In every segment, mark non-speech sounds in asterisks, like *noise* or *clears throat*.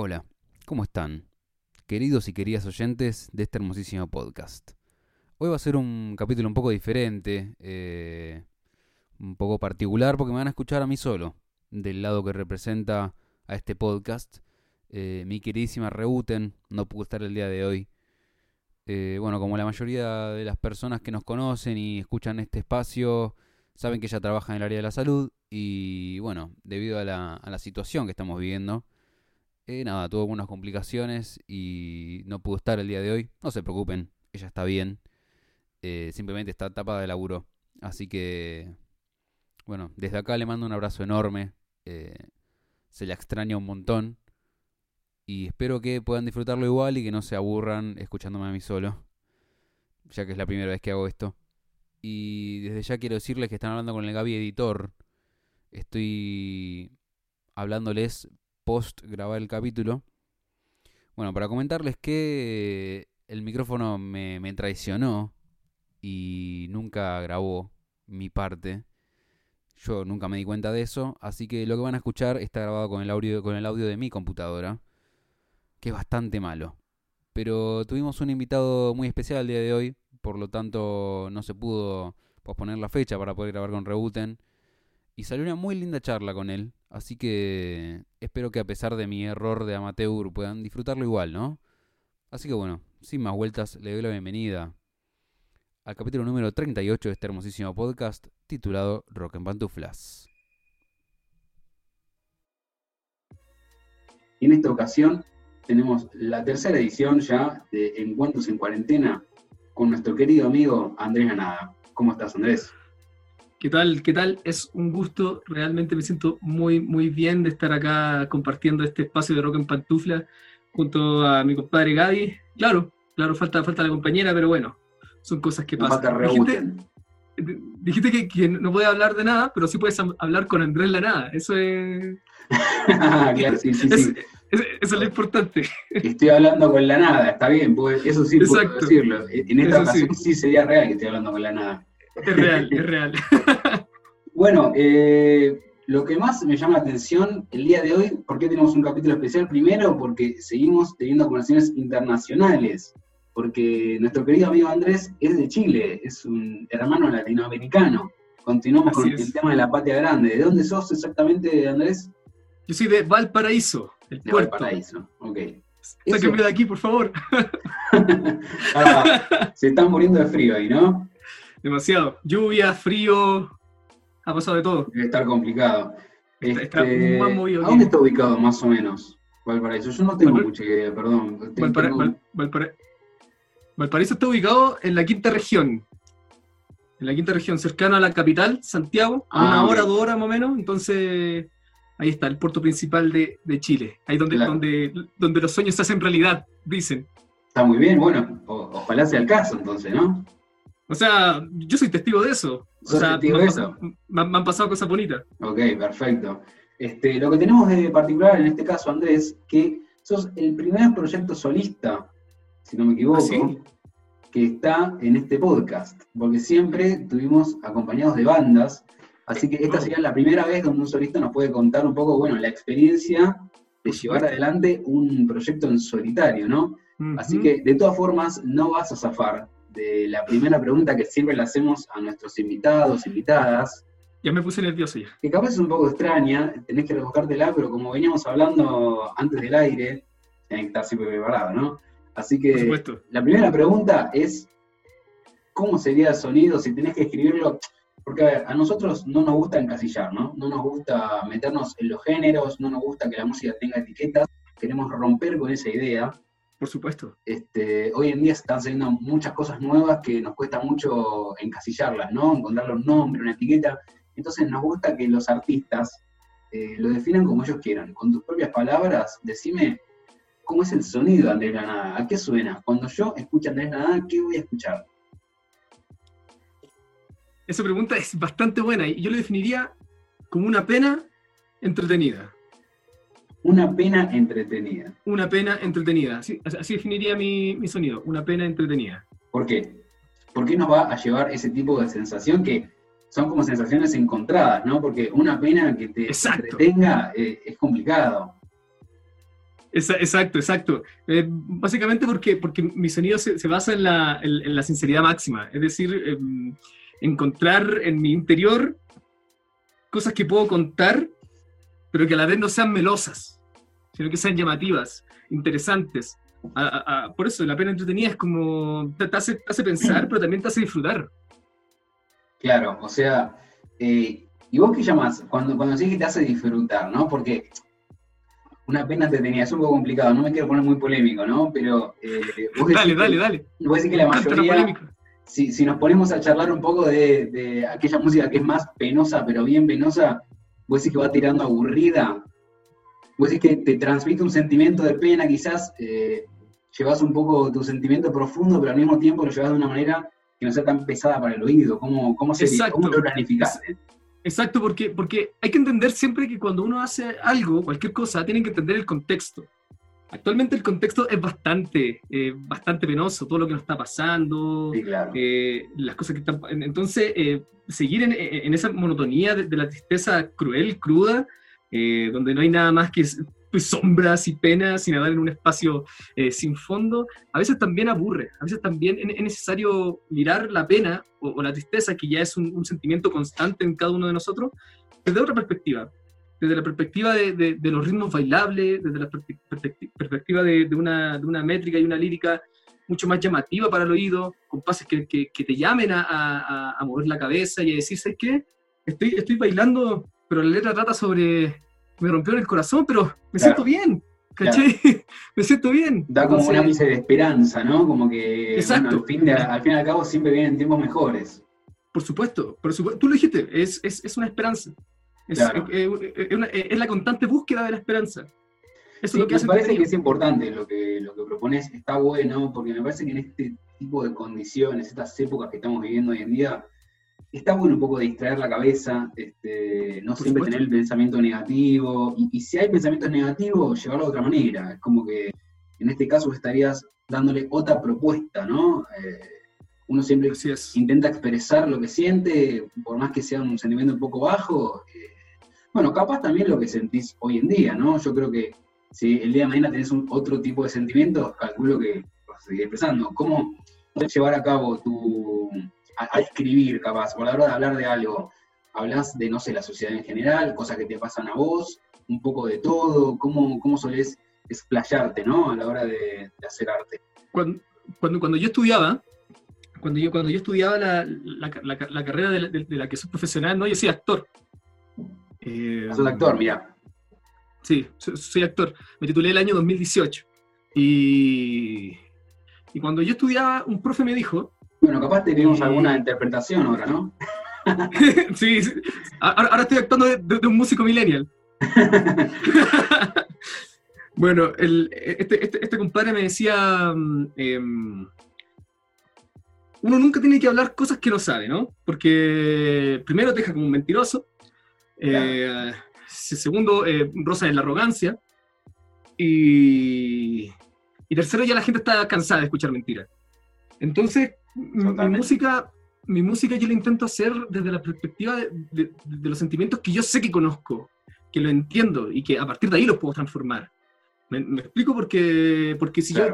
Hola, ¿cómo están? Queridos y queridas oyentes de este hermosísimo podcast. Hoy va a ser un capítulo un poco diferente, eh, un poco particular, porque me van a escuchar a mí solo, del lado que representa a este podcast. Eh, mi queridísima Reuten no pudo estar el día de hoy. Eh, bueno, como la mayoría de las personas que nos conocen y escuchan este espacio, saben que ella trabaja en el área de la salud y bueno, debido a la, a la situación que estamos viviendo, eh, nada, tuvo algunas complicaciones y no pudo estar el día de hoy. No se preocupen, ella está bien. Eh, simplemente está tapada de laburo. Así que, bueno, desde acá le mando un abrazo enorme. Eh, se la extraña un montón. Y espero que puedan disfrutarlo igual y que no se aburran escuchándome a mí solo. Ya que es la primera vez que hago esto. Y desde ya quiero decirles que están hablando con el Gaby Editor. Estoy hablándoles post grabar el capítulo. Bueno, para comentarles que el micrófono me, traicionó y nunca grabó mi parte. Yo nunca me di cuenta de eso, así que lo que van a escuchar está grabado con el audio, con el audio de mi computadora, que es bastante malo. Pero tuvimos un invitado muy especial el día de hoy, por lo tanto no se pudo posponer la fecha para poder grabar con Rebuten. Y salió una muy linda charla con él, así que espero que a pesar de mi error de amateur puedan disfrutarlo igual, ¿no? Así que bueno, sin más vueltas, le doy la bienvenida al capítulo número 38 de este hermosísimo podcast titulado Rock en Pantuflas. Y en esta ocasión tenemos la tercera edición ya de Encuentros en Cuarentena con nuestro querido amigo Andrés Ganada. ¿Cómo estás, Andrés? ¿Qué tal? ¿Qué tal? Es un gusto, realmente me siento muy, muy bien de estar acá compartiendo este espacio de Rock en Pantufla junto a mi compadre Gaby. Claro, claro, falta, falta la compañera, pero bueno, son cosas que pasan. Dijiste, dijiste que, no puedes hablar de nada, pero sí puedes hablar con Andrés Lanada. Eso es. *laughs* claro, sí, sí, sí. eso es lo importante. Estoy hablando con la nada, está bien, eso sí puedo decirlo. En esta ocasión sí. sí sería real que estoy hablando con la nada. Es real, es real. *laughs* bueno, eh, lo que más me llama la atención el día de hoy, ¿por qué tenemos un capítulo especial? Primero, porque seguimos teniendo conversaciones internacionales, porque nuestro querido amigo Andrés es de Chile, es un hermano latinoamericano. Continuamos con el tema de la patria grande. ¿De dónde sos exactamente, Andrés? Yo soy de Valparaíso, el de puerto. Valparaíso, ok. Sáquenme de aquí, por favor. *laughs* Ah, se están muriendo de frío ahí, ¿no? Demasiado. Lluvia, frío, ha pasado de todo. Debe estar complicado. Está, este, más movido. ¿A dónde está ubicado más o menos Valparaíso? Yo no tengo mucha idea, perdón. Valparaíso está ubicado en la quinta región. En la quinta región, cercano a la capital, Santiago, a una ah, hora, dos horas más o menos. Entonces, ahí está, el puerto principal de, Chile. Ahí donde, donde, donde los sueños se hacen realidad, dicen. Está muy bien, bueno, ojalá sea el caso entonces, ¿no? O sea, yo soy testigo de eso. O sea, me, han pasado cosas bonitas. Ok, perfecto. Este, lo que tenemos de particular en este caso, Andrés, que sos el primer proyecto solista, si no me equivoco, ¿Ah, que está en este podcast, porque siempre tuvimos acompañados de bandas, así que esta sería la primera vez donde un solista nos puede contar un poco, bueno, la experiencia de llevar adelante un proyecto en solitario, ¿no? Así que, de todas formas, no vas a zafar de la primera pregunta que siempre le hacemos a nuestros invitados, invitadas. Ya me puse nervioso ya. Que capaz es un poco extraña, tenés que rebuscártela, pero como veníamos hablando antes del aire, tenés que estar siempre preparado, ¿no? Así que la primera pregunta es, ¿cómo sería el sonido si tenés que escribirlo? Porque a, ver, a nosotros no nos gusta encasillar, ¿no? No nos gusta meternos en los géneros, no nos gusta que la música tenga etiquetas, queremos romper con esa idea. Por supuesto. Este, hoy en día están saliendo muchas cosas nuevas que nos cuesta mucho encasillarlas, ¿no? Encontrar un nombre, una etiqueta. Entonces nos gusta que los artistas eh, lo definan como ellos quieran. Con tus propias palabras, decime cómo es el sonido de Andrés Granada, a qué suena. Cuando yo escucho a Andrés Granada, ¿qué voy a escuchar? Esa pregunta es bastante buena y yo lo definiría como una pena entretenida. Una pena entretenida. Una pena entretenida. Así, definiría mi, sonido. Una pena entretenida. ¿Por qué? ¿Por qué nos va a llevar ese tipo de sensación que son como sensaciones encontradas, ¿no? Porque una pena que te entretenga eh, es complicado. Exacto, exacto. Eh, básicamente porque, porque mi sonido se, basa en la, en, la, sinceridad máxima, es decir, em, encontrar en mi interior cosas que puedo contar, pero que a la vez no sean melosas, sino que sean llamativas, interesantes. por eso la pena entretenida es como, te, hace, pensar, pero también te hace disfrutar. Claro, o sea, eh, ¿y vos qué llamas cuando, cuando decís que te hace disfrutar, no? Porque una pena te tenía, es un poco complicado, no me quiero poner muy polémico, ¿no? Pero eh, dale, dale, dale. Vos decís que la mayoría, si, si, nos ponemos a charlar un poco de, aquella música que es más penosa, pero bien penosa, vos decís que va tirando aburrida, vos decís que te transmite un sentimiento de pena, quizás eh, llevas un poco tu sentimiento profundo, pero al mismo tiempo lo llevas de una manera que no sea tan pesada para el oído. ¿Cómo, cómo, se, ¿cómo lo planificás? Exacto, porque, porque hay que entender siempre que cuando uno hace algo, cualquier cosa, tienen que entender el contexto. Actualmente el contexto es bastante, eh, bastante penoso, todo lo que nos está pasando, eh, las cosas que están... Entonces, eh, seguir en, esa monotonía de, la tristeza cruel, cruda, donde no hay nada más que sombras y penas y nadar en un espacio eh, sin fondo, a veces también aburre, a veces también es necesario mirar la pena o, la tristeza, que ya es un, sentimiento constante en cada uno de nosotros, desde otra perspectiva, desde la perspectiva de, los ritmos bailables, desde la perspectiva de, una, métrica y una lírica mucho más llamativa para el oído, con pases que, te llamen a, mover la cabeza y a decir, ¿sabes qué? Estoy, estoy bailando, pero la letra trata sobre me rompió en el corazón, pero me siento bien. ¿Cachai? *laughs* me siento bien. Da como una misa de esperanza, ¿no? Como que Exacto. al, fin al fin y al cabo siempre vienen tiempos mejores. Por supuesto, por supuesto. Tú lo dijiste, es, es, es una esperanza. Es, es, la constante búsqueda de la esperanza. Eso es lo que me parece que es importante lo que, lo que propones, está bueno, porque me parece que en este tipo de condiciones, estas épocas que estamos viviendo hoy en día, está bueno un poco distraer la cabeza, este, no siempre tener el pensamiento negativo, y, si hay pensamientos negativos, llevarlo de otra manera. Es como que en este caso estarías dándole otra propuesta, ¿no? Eh, uno siempre intenta expresar lo que siente, por más que sea un sentimiento un poco bajo. Eh, bueno, capaz también lo que sentís hoy en día, ¿no? Yo creo que si el día de mañana tenés un, otro tipo de sentimientos, calculo que vas a seguir expresando. ¿Cómo llevar a cabo tu, a, escribir, capaz, por la hora de hablar de algo, hablas de, no sé, la sociedad en general, cosas que te pasan a vos, un poco de todo, cómo, cómo solés explayarte, ¿no? A la hora de, hacer arte. Cuando, cuando, yo estudiaba, cuando yo, cuando yo estudiaba la, la, carrera de, la, que soy profesional, no, yo soy actor. Eh, soy actor, mira. Sí, soy, actor. Me titulé el año 2018. Y, y cuando yo estudiaba, un profe me dijo bueno, capaz tenemos alguna interpretación ahora, ¿no? *laughs* sí, Ahora, estoy actuando de, un músico millennial. *laughs* bueno, este, este, este, compadre me decía, mm, em, uno nunca tiene que hablar cosas que no sabe, ¿no? Porque primero te deja como un mentiroso, eh, segundo, eh, rosa en la arrogancia, y, y tercero ya la gente está cansada de escuchar mentiras. Entonces, mi música, mi música yo la intento hacer desde la perspectiva de, los sentimientos que yo sé que conozco, que lo entiendo y que a partir de ahí los puedo transformar. ¿Me, explico? Porque, porque si yo,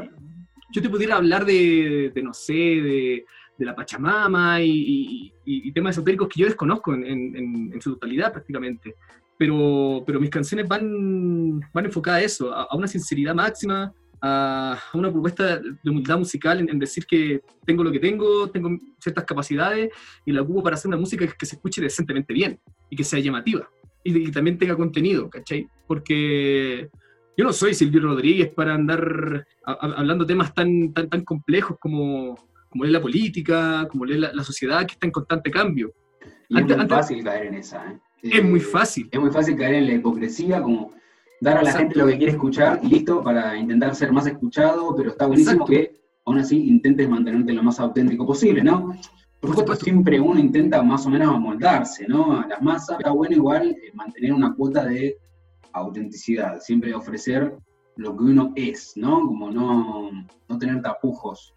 yo te pudiera hablar de, no sé, de, la Pachamama y, temas esotéricos que yo desconozco en, su totalidad prácticamente, pero, pero mis canciones van, van enfocadas a eso, a una sinceridad máxima, a, una propuesta de humildad musical en, decir que tengo lo que tengo, tengo ciertas capacidades y la ocupo para hacer una música que, se escuche decentemente bien y que sea llamativa y, también tenga contenido, ¿cachai? Porque yo no soy Silvio Rodríguez para andar hablando temas tan, tan, tan complejos como, como es la política, como es la, sociedad que está en constante cambio. es muy fácil caer en esa. ¿eh? Es muy fácil. Es muy fácil caer en la hipocresía, como dar a la gente lo que quiere escuchar y listo, para intentar ser más escuchado, pero está buenísimo que aún así intentes mantenerte lo más auténtico posible, ¿no? Por supuesto, siempre uno intenta más o menos amoldarse, ¿no? A las masas, está bueno igual eh, mantener una cuota de autenticidad, siempre ofrecer lo que uno es, ¿no? Como no, no tener tapujos.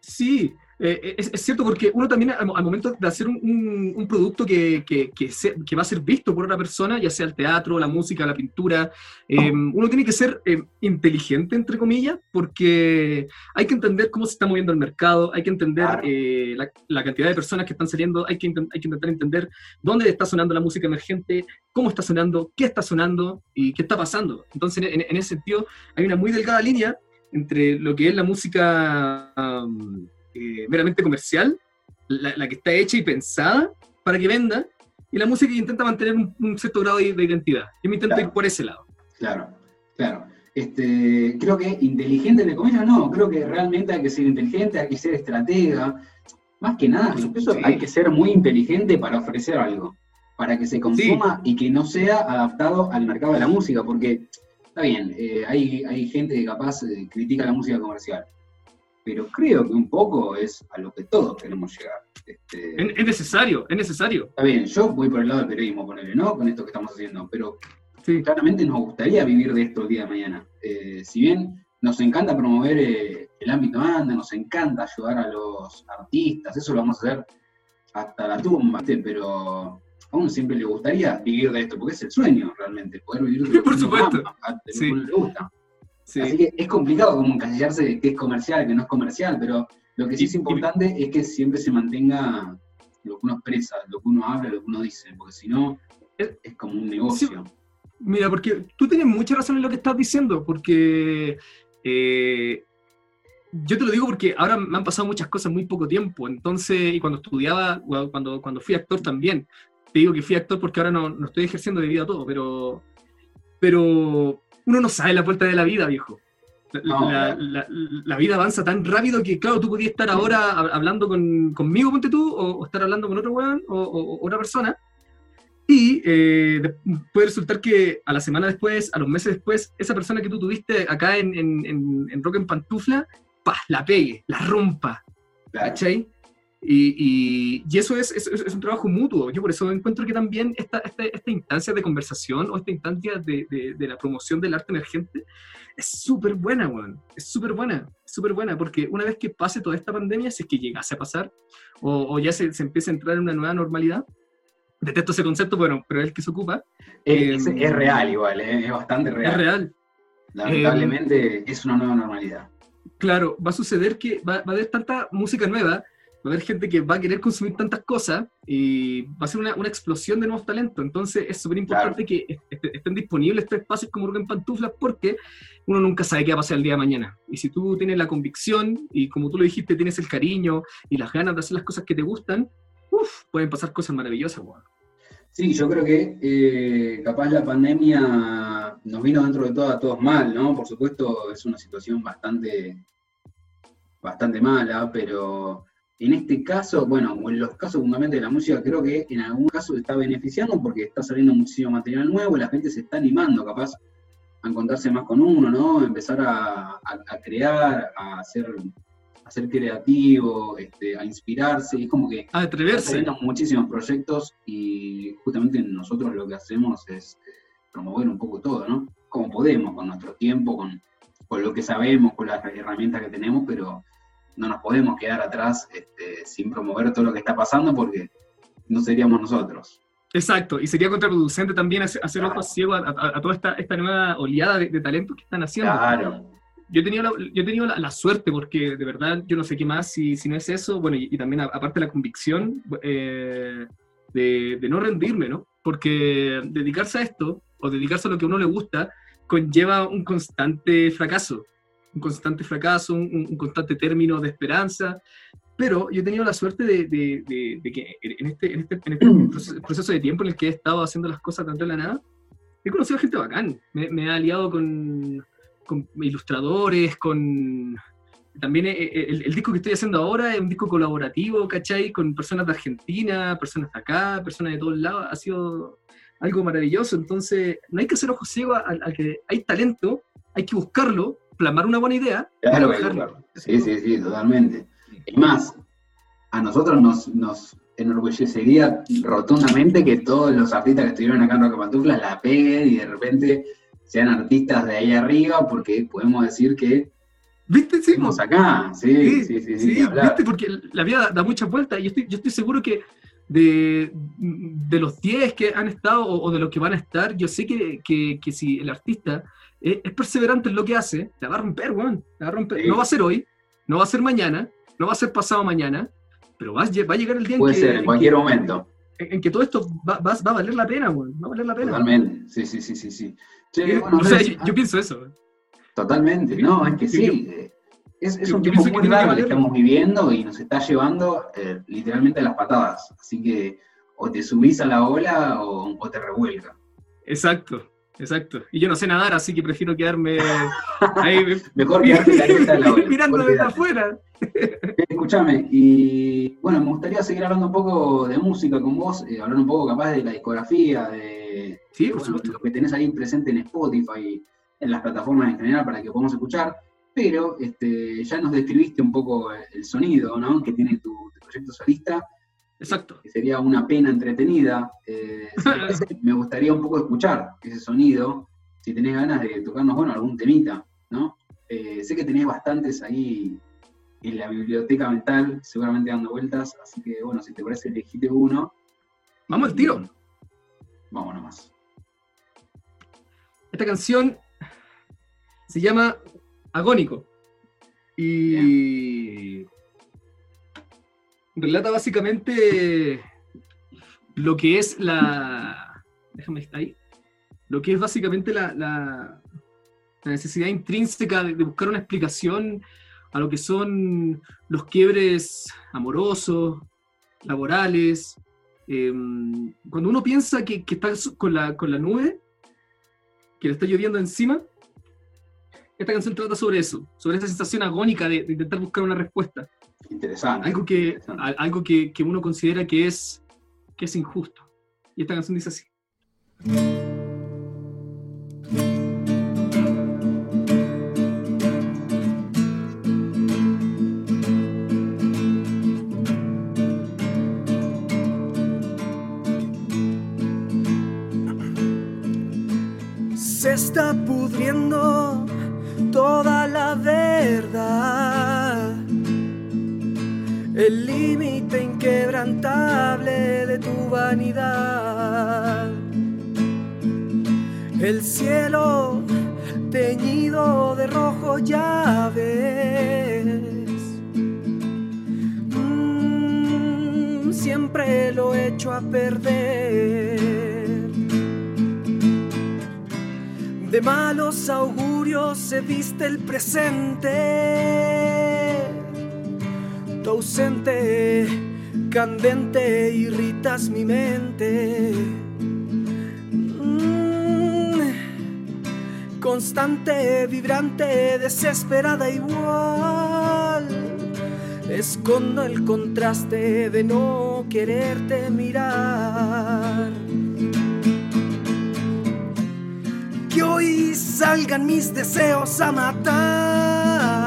Sí, eh, es, cierto porque uno también al, momento de hacer un, producto que, que, que, va a ser visto por otra persona, ya sea el teatro, la música, la pintura, em, uno tiene que ser inteligente, entre comillas, porque hay que entender cómo se está moviendo el mercado, hay que entender eh, la, cantidad de personas que están saliendo, hay que, hay que intentar entender dónde está sonando la música emergente, cómo está sonando, qué está sonando y qué está pasando. Entonces, en, ese sentido, hay una muy delgada línea entre lo que es la música... Eh, meramente comercial, la, que está hecha y pensada para que venda, y la música que intenta mantener un, cierto grado de, identidad. Yo me intento ir por ese lado. Claro, claro. Este, creo que inteligente, de comillas, no, creo que realmente hay que ser inteligente, hay que ser estratega. Más que nada, incluso hay que ser muy inteligente para ofrecer algo, para que se consuma y que no sea adaptado al mercado de la música, porque está bien, eh, hay, hay gente que capaz eh, critica la música comercial, pero creo que un poco es a lo que todos queremos llegar. Este, es, necesario, es necesario. Está bien, yo voy por el lado del periodismo, ponerle, ¿no? Con esto que estamos haciendo, pero claramente nos gustaría vivir de esto el día de mañana. Eh, si bien nos encanta promover eh, el ámbito anda, nos encanta ayudar a los artistas, eso lo vamos a hacer hasta la tumba, pero a uno siempre le gustaría vivir de esto, porque es el sueño realmente, poder vivir de lo *laughs* Por supuesto. de lo que uno le gusta. Así que es complicado como encasillarse de qué es comercial, qué no es comercial, pero lo que sí es importante es que siempre se mantenga lo que uno expresa, lo que uno habla, lo que uno dice, porque si no, es, como un negocio. Mira, porque tú tienes mucha razón en lo que estás diciendo, porque eh, yo te lo digo porque ahora me han pasado muchas cosas en muy poco tiempo, entonces, y cuando estudiaba, cuando, cuando fui actor también, te digo que fui actor porque ahora no, no estoy ejerciendo debido a todo, pero, pero uno no sabe la vuelta de la vida, viejo. La, vida avanza tan rápido que, claro, tú podías estar ahora hablando conmigo, ponte tú, o, estar hablando con otro weón o, otra persona, y eh, puede resultar que a la semana después, a los meses después, esa persona que tú tuviste acá en, en, Rock en Pantufla, pa, la pegue, la rompa. ¿Cachai? Y, y, eso es, es, es, un trabajo mutuo. Yo por eso encuentro que también esta, esta, esta instancia de conversación o esta instancia de, de, la promoción del arte emergente es súper buena, weón. Es súper buena, súper buena, porque una vez que pase toda esta pandemia, si es que llegase a pasar, o, o ya se, se empiece a entrar en una nueva normalidad, detesto ese concepto, bueno, pero es el que se ocupa. Es, es em, real igual, eh, es bastante real. Es real. Lamentablemente es una nueva normalidad. Claro, va a suceder que va, va a haber tanta música nueva va a haber gente que va a querer consumir tantas cosas y va a ser una, una explosión de nuevos talentos. Entonces es súper importante que estén disponibles estos espacios como en Pantuflas porque uno nunca sabe qué va a pasar el día de mañana. Y si tú tienes la convicción y como tú lo dijiste, tienes el cariño y las ganas de hacer las cosas que te gustan, uf, pueden pasar cosas maravillosas. Sí, yo creo que eh, capaz la pandemia nos vino dentro de todo a todos mal, ¿no? Por supuesto es una situación bastante, bastante mala, pero en este caso, bueno, o en los casos fundamentalmente de la música, creo que en algún caso está beneficiando porque está saliendo muchísimo material nuevo y la gente se está animando capaz a encontrarse más con uno, ¿no? Empezar a, crear, a ser, a ser creativo, este, a inspirarse, es como que a atreverse. muchísimos proyectos y justamente nosotros lo que hacemos es eh, promover un poco todo, ¿no? Como podemos, con nuestro tiempo, con, con lo que sabemos, con las herramientas que tenemos, pero no nos podemos quedar atrás este, sin promover todo lo que está pasando porque no seríamos nosotros. Exacto, y sería contraproducente también hacer, ojos ciegos a, toda esta, esta, nueva oleada de, de talentos que están haciendo. Claro. Yo he tenido, la, yo he tenido la, suerte, porque de verdad yo no sé qué más si, si no es eso, bueno, y, también aparte la convicción eh, de, de, no rendirme, ¿no? Porque dedicarse a esto, o dedicarse a lo que a uno le gusta, conlleva un constante fracaso un constante fracaso, un, constante término de esperanza, pero yo he tenido la suerte de, que en este, en este, en este *clears throat* proceso, de tiempo en el que he estado haciendo las cosas tanto de la nada, he conocido a gente bacán, me, he aliado con, con, ilustradores, con... También el, el, disco que estoy haciendo ahora es un disco colaborativo, ¿cachai? Con personas de Argentina, personas de acá, personas de todos lados, ha sido algo maravilloso, entonces no hay que hacer ojos ciegos al que hay talento, hay que buscarlo, plasmar una buena idea. Claro, claro. Sí, sí, sí, totalmente. Y más, a nosotros nos, nos enorgullecería rotundamente que todos los artistas que estuvieron acá en Roca Pantuflas la peguen y de repente sean artistas de ahí arriba, porque podemos decir que ¿Viste? Sí, Estamos acá, sí, sí, sí. sí, ¿viste? Porque la vida da muchas vueltas y yo estoy, yo estoy seguro que de, de los 10 que han estado o, de los que van a estar, yo sé que, que, que si el artista es, perseverante en lo que hace, la va a romper, weón. La va a romper. No va a ser hoy, no va a ser mañana, no va a ser pasado mañana, pero va, va a llegar el día Puede en que... Puede ser, en cualquier momento. En, que todo esto va, va, va, a valer la pena, weón. Va a valer la pena. Totalmente, sí, sí, sí, sí. sí. o sea, yo, pienso eso. Totalmente, no, es que sí. Eh, es, un tiempo muy largo que estamos viviendo y nos está llevando eh, literalmente a las patadas. Así que o te subís a la ola o, o te revuelca. Exacto, Exacto. Y yo no sé nadar, así que prefiero quedarme *laughs* ahí. Mejor quedarte la. *laughs* Mirando desde afuera. Escúchame, y bueno, me gustaría seguir hablando un poco de música con vos, eh, hablar un poco capaz de la discografía, de, sí, lo que tenés ahí presente en Spotify, en las plataformas en general para que podamos escuchar, pero este, ya nos describiste un poco el sonido ¿no? que tiene tu, tu proyecto solista Exacto. Que sería una pena entretenida. Eh, *laughs* me gustaría un poco escuchar ese sonido. Si tenés ganas de tocarnos, bueno, algún temita, ¿no? Eh, sé que tenés bastantes ahí en la biblioteca mental, seguramente dando vueltas, así que bueno, si te parece, elegite uno. Vamos al tiro. Vamos nomás. Esta canción se llama Agónico. Y relata básicamente lo que es la. Déjame estar ahí. Lo que es básicamente la, la, necesidad intrínseca de, buscar una explicación a lo que son los quiebres amorosos, laborales. Em, cuando uno piensa que, está con la, con la nube, que le está lloviendo encima, esta canción trata sobre eso, sobre esa sensación agónica de intentar buscar una respuesta. Interesante. Algo que, Algo que, que, uno considera que es, que es injusto. Y esta canción dice así. Se está pudriendo límite inquebrantable de tu vanidad. El cielo teñido de rojo ya ves. Mm, siempre lo he hecho a perder. De malos augurios se viste el presente ausente, candente, irritas mi mente. Mm, constante, vibrante, desesperada igual. Escondo el contraste de no quererte mirar. Que hoy salgan mis deseos a matar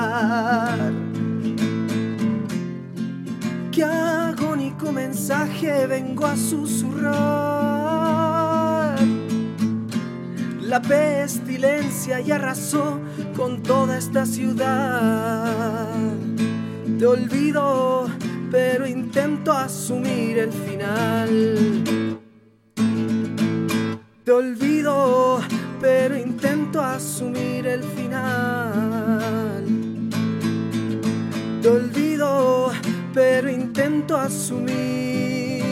qué agónico mensaje vengo a susurrar. La pestilencia ya arrasó con toda esta ciudad. Te olvido, pero intento asumir el final. Te olvido, pero intento asumir el final. Pero intento asumir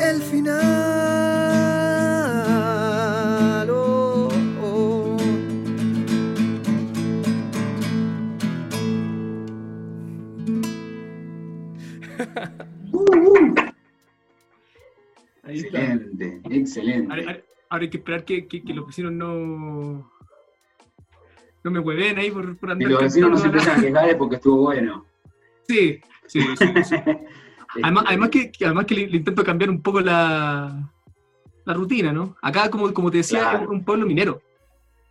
el final. Oh, oh. *laughs* excelente, excelente. Ahora, hay que esperar que, que, que los vecinos no, no me hueven ahí por, por andar. Y los vecinos no se empiezan a quejar porque estuvo bueno. Sí, sí, sí. *laughs* además, además, que, además que le, intento cambiar un poco la, la rutina, ¿no? Acá, como, como te decía, es un pueblo minero.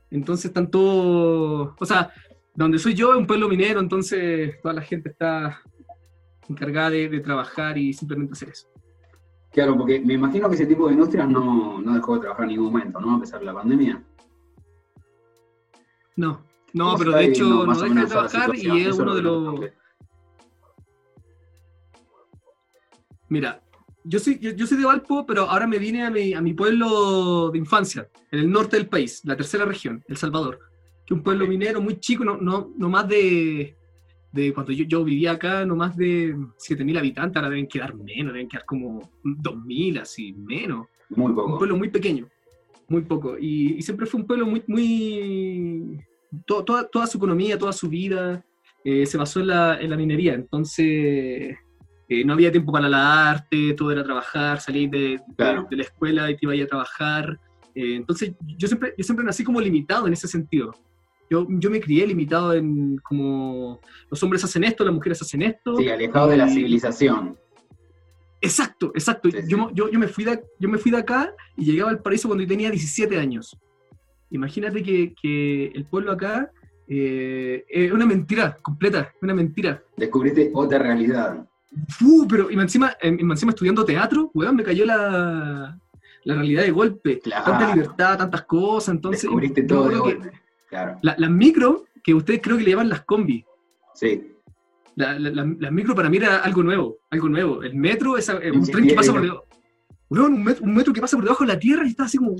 Entonces están todos. O sea, donde soy yo es un pueblo minero, entonces toda la gente está encargada de, trabajar y simplemente hacer eso. Claro, porque me imagino que ese tipo de industrias no, no dejó de trabajar en ningún momento, ¿no? A pesar de la pandemia. No, no, pero de hecho no deja de trabajar y es uno de los... Mira, yo soy, yo, soy de Valpo, pero ahora me vine a mi, a mi pueblo de infancia, en el norte del país, la tercera región, El Salvador, que es un pueblo minero muy chico, no, no, no más de, de cuando yo, yo, vivía acá, no más de 7.000 habitantes, ahora deben quedar menos, deben quedar como 2.000, así, menos. Muy poco. Un pueblo muy pequeño, muy poco. Y, siempre fue un pueblo muy, muy... toda, toda, su economía, toda su vida eh, se basó en la, en la minería, entonces eh, no había tiempo para la arte, todo era trabajar, salir de, de, la escuela y te iba a, ir a trabajar. Eh, entonces yo siempre, yo siempre nací como limitado en ese sentido. Yo, yo me crié limitado en como los hombres hacen esto, las mujeres hacen esto. Sí, alejado de la civilización. Exacto, exacto. Yo, yo, yo, me fui de, yo me fui de acá y llegaba al paraíso cuando yo tenía 17 años. Imagínate que, que el pueblo acá eh, es una mentira completa, una mentira. Descubriste otra realidad. Uh, pero encima, encima estudiando teatro, weón, me cayó la, la realidad de golpe. Tanta libertad, tantas cosas, entonces... Descubriste todo de golpe. Claro. Las micro, que ustedes creo que le llaman las combi. Sí. Las la, micro para mí era algo nuevo, algo nuevo. El metro es un tren que pasa por debajo. Un metro, un metro, que pasa por debajo de la tierra y está así como...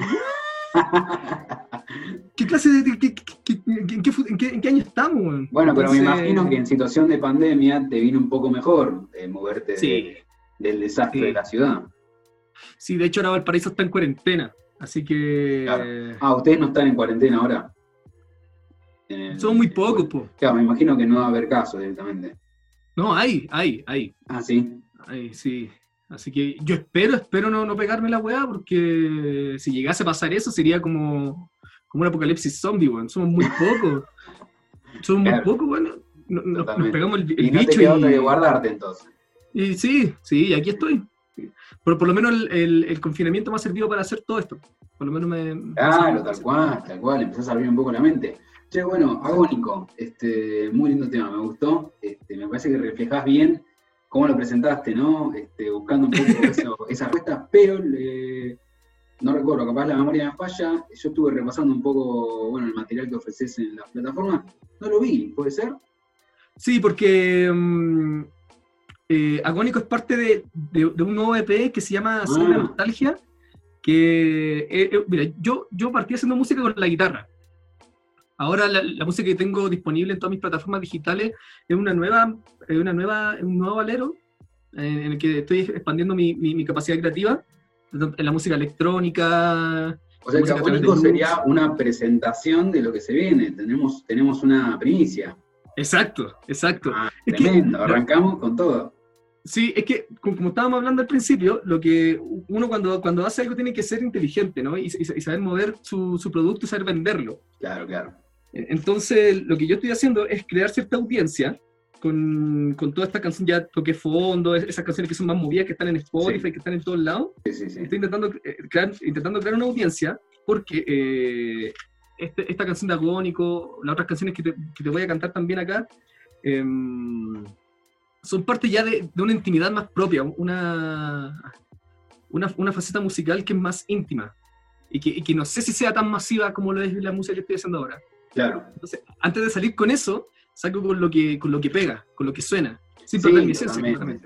*laughs* ¿Qué clase de... en, qué, año estamos? Bueno, pero me imagino que en situación de pandemia te vino un poco mejor eh, moverte del desastre de la ciudad. Sí, de hecho ahora Valparaíso está en cuarentena, así que... Ah, ustedes no están en cuarentena ahora. Son muy pocos, po. Claro, me imagino que no va a haber casos directamente. No, hay, hay, hay. Ah, sí. Hay, sí. Así que yo espero, espero no, no pegarme la weá, porque si llegase a pasar eso sería como, como un apocalipsis zombie, weón. Somos muy *laughs* pocos. Somos muy pocos, bueno. Nos, pegamos el, y no bicho te y... que guardarte entonces. Y sí, sí, aquí estoy. Pero por lo menos el, el, confinamiento me ha servido para hacer todo esto. Por lo menos me. Claro, tal cual, tal cual. Empezás a abrir un poco la mente. Che, bueno, agónico. Este, muy lindo tema, me gustó. Este, me parece que reflejas bien cómo lo presentaste, ¿no? Este, buscando un poco *laughs* esa respuesta, pero no recuerdo, capaz la memoria me falla. Yo estuve repasando un poco, bueno, el material que ofreces en la plataforma. No lo vi, ¿puede ser? Sí, porque mm, eh, Agónico es parte de, un nuevo EP que se llama ah. Nostalgia. Que, eh, eh, mira, yo, yo partí haciendo música con la guitarra. Ahora la, música que tengo disponible en todas mis plataformas digitales es una nueva, es una nueva, un nuevo valero en el que estoy expandiendo mi, mi, capacidad creativa en la música electrónica. O sea, que Agónico sería una presentación de lo que se viene. Tenemos, tenemos una primicia. Exacto, exacto. Ah, tremendo, arrancamos con todo. Sí, es que como estábamos hablando al principio, lo que uno cuando, cuando hace algo tiene que ser inteligente, ¿no? Y, y saber mover su, su, producto y saber venderlo. Claro, claro. Entonces, lo que yo estoy haciendo es crear cierta audiencia con, con toda esta canción, ya toqué fondo, esas canciones que son más movidas, que están en Spotify, que están en todos lados. Sí, estoy intentando, eh, crear, intentando crear una audiencia porque eh, este, esta canción de Agónico, las otras canciones que te, que te voy a cantar también acá, em, son parte ya de, de, una intimidad más propia, una, una, una, faceta musical que es más íntima y que, y que no sé si sea tan masiva como lo es la música que estoy haciendo ahora. Claro. Entonces, antes de salir con eso, saco con lo que, con lo que pega, con lo que suena. Sin perder mi esencia,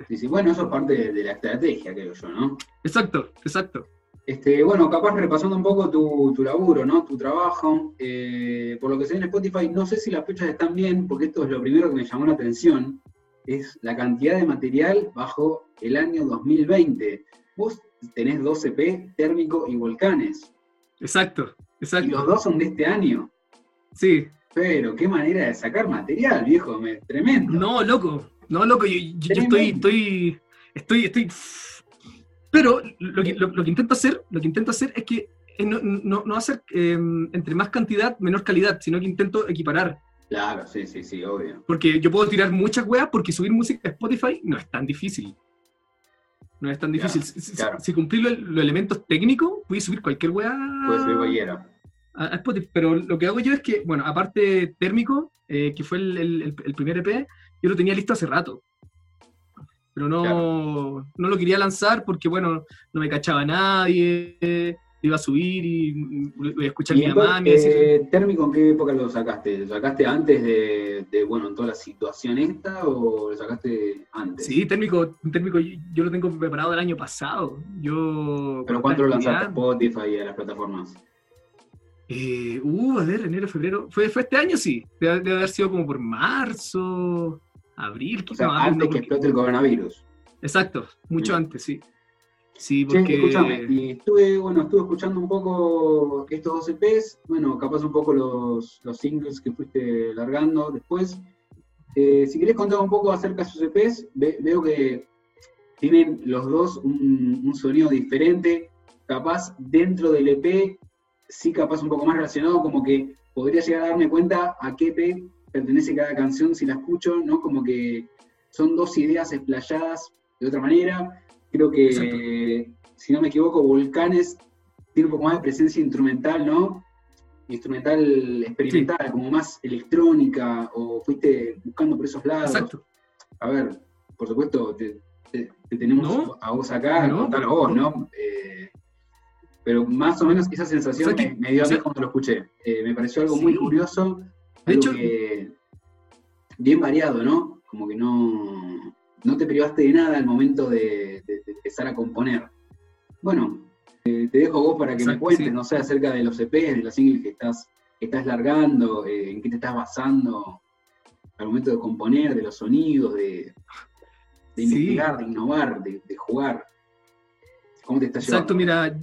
sí, Bueno, eso es parte de, la estrategia, creo yo, ¿no? Exacto, exacto. Este, bueno, capaz repasando un poco tu, tu laburo, ¿no? Tu trabajo. Eh, por lo que se ve en Spotify, no sé si las fechas están bien, porque esto es lo primero que me llamó la atención, es la cantidad de material bajo el año 2020. Vos tenés 12P, térmico y volcanes. Exacto, exacto. Y los dos son de este año. Sí. Pero qué manera de sacar material, viejo, me, tremendo. No, loco, no, loco, yo, estoy, estoy, estoy, estoy. Pero lo que, lo, que, intento hacer, lo que intento hacer es que no, no, no hacer em, entre más cantidad, menor calidad, sino que intento equiparar. Claro, sí, sí, sí, obvio. Porque yo puedo tirar muchas weas porque subir música a Spotify no es tan difícil. No es tan difícil. si, cumplir los, elementos técnicos, puedes subir cualquier wea. Puedes subir cualquiera a, Spotify, pero lo que hago yo es que, bueno, aparte térmico, eh, que fue el, primer EP, yo lo tenía listo hace rato. Pero no, no lo quería lanzar porque, bueno, no me cachaba nadie. iba a subir y voy a escuchar a mi mamá. Eh, ¿Térmico en qué época lo sacaste? ¿Lo sacaste antes de, bueno, en toda la situación esta o lo sacaste antes? Sí, térmico, térmico yo, lo tengo preparado el año pasado. Yo, ¿Pero cuánto lo lanzaste a Spotify y a las plataformas? Eh, uh, a ver, enero, febrero. ¿Fue, fue este año? Sí. Debe, haber sido como por marzo, abril. O sea, antes que explote el coronavirus. Exacto, mucho antes, sí. Sí, porque... escúchame, y estuve, bueno, estuve escuchando un poco estos dos EPs, bueno, capaz un poco los, los singles que fuiste largando después. Eh, si querés contar un poco acerca de sus EPs, veo que tienen los dos un, un, sonido diferente, capaz dentro del EP, sí capaz un poco más relacionado, como que podría llegar a darme cuenta a qué EP pertenece cada canción si la escucho, ¿no? Como que son dos ideas explayadas de otra manera Creo que, si no me equivoco, Volcanes tiene un poco más de presencia instrumental, ¿no? Instrumental experimental, como más electrónica, o fuiste buscando por esos lados. Exacto. A ver, por supuesto, te, tenemos a vos acá, no, a vos, ¿no? Eh, pero más o menos esa sensación me, dio a mí cuando lo escuché. Eh, me pareció algo muy curioso, de hecho, bien variado, ¿no? Como que no, no te privaste de nada al momento de, empezar a componer. Bueno, eh, te dejo vos para que me cuentes, no sé, acerca de los EPs, de los singles que estás, estás largando, eh, en qué te estás basando al momento de componer, de los sonidos, de, investigar, de innovar, de, jugar. ¿Cómo te estás Exacto, mira,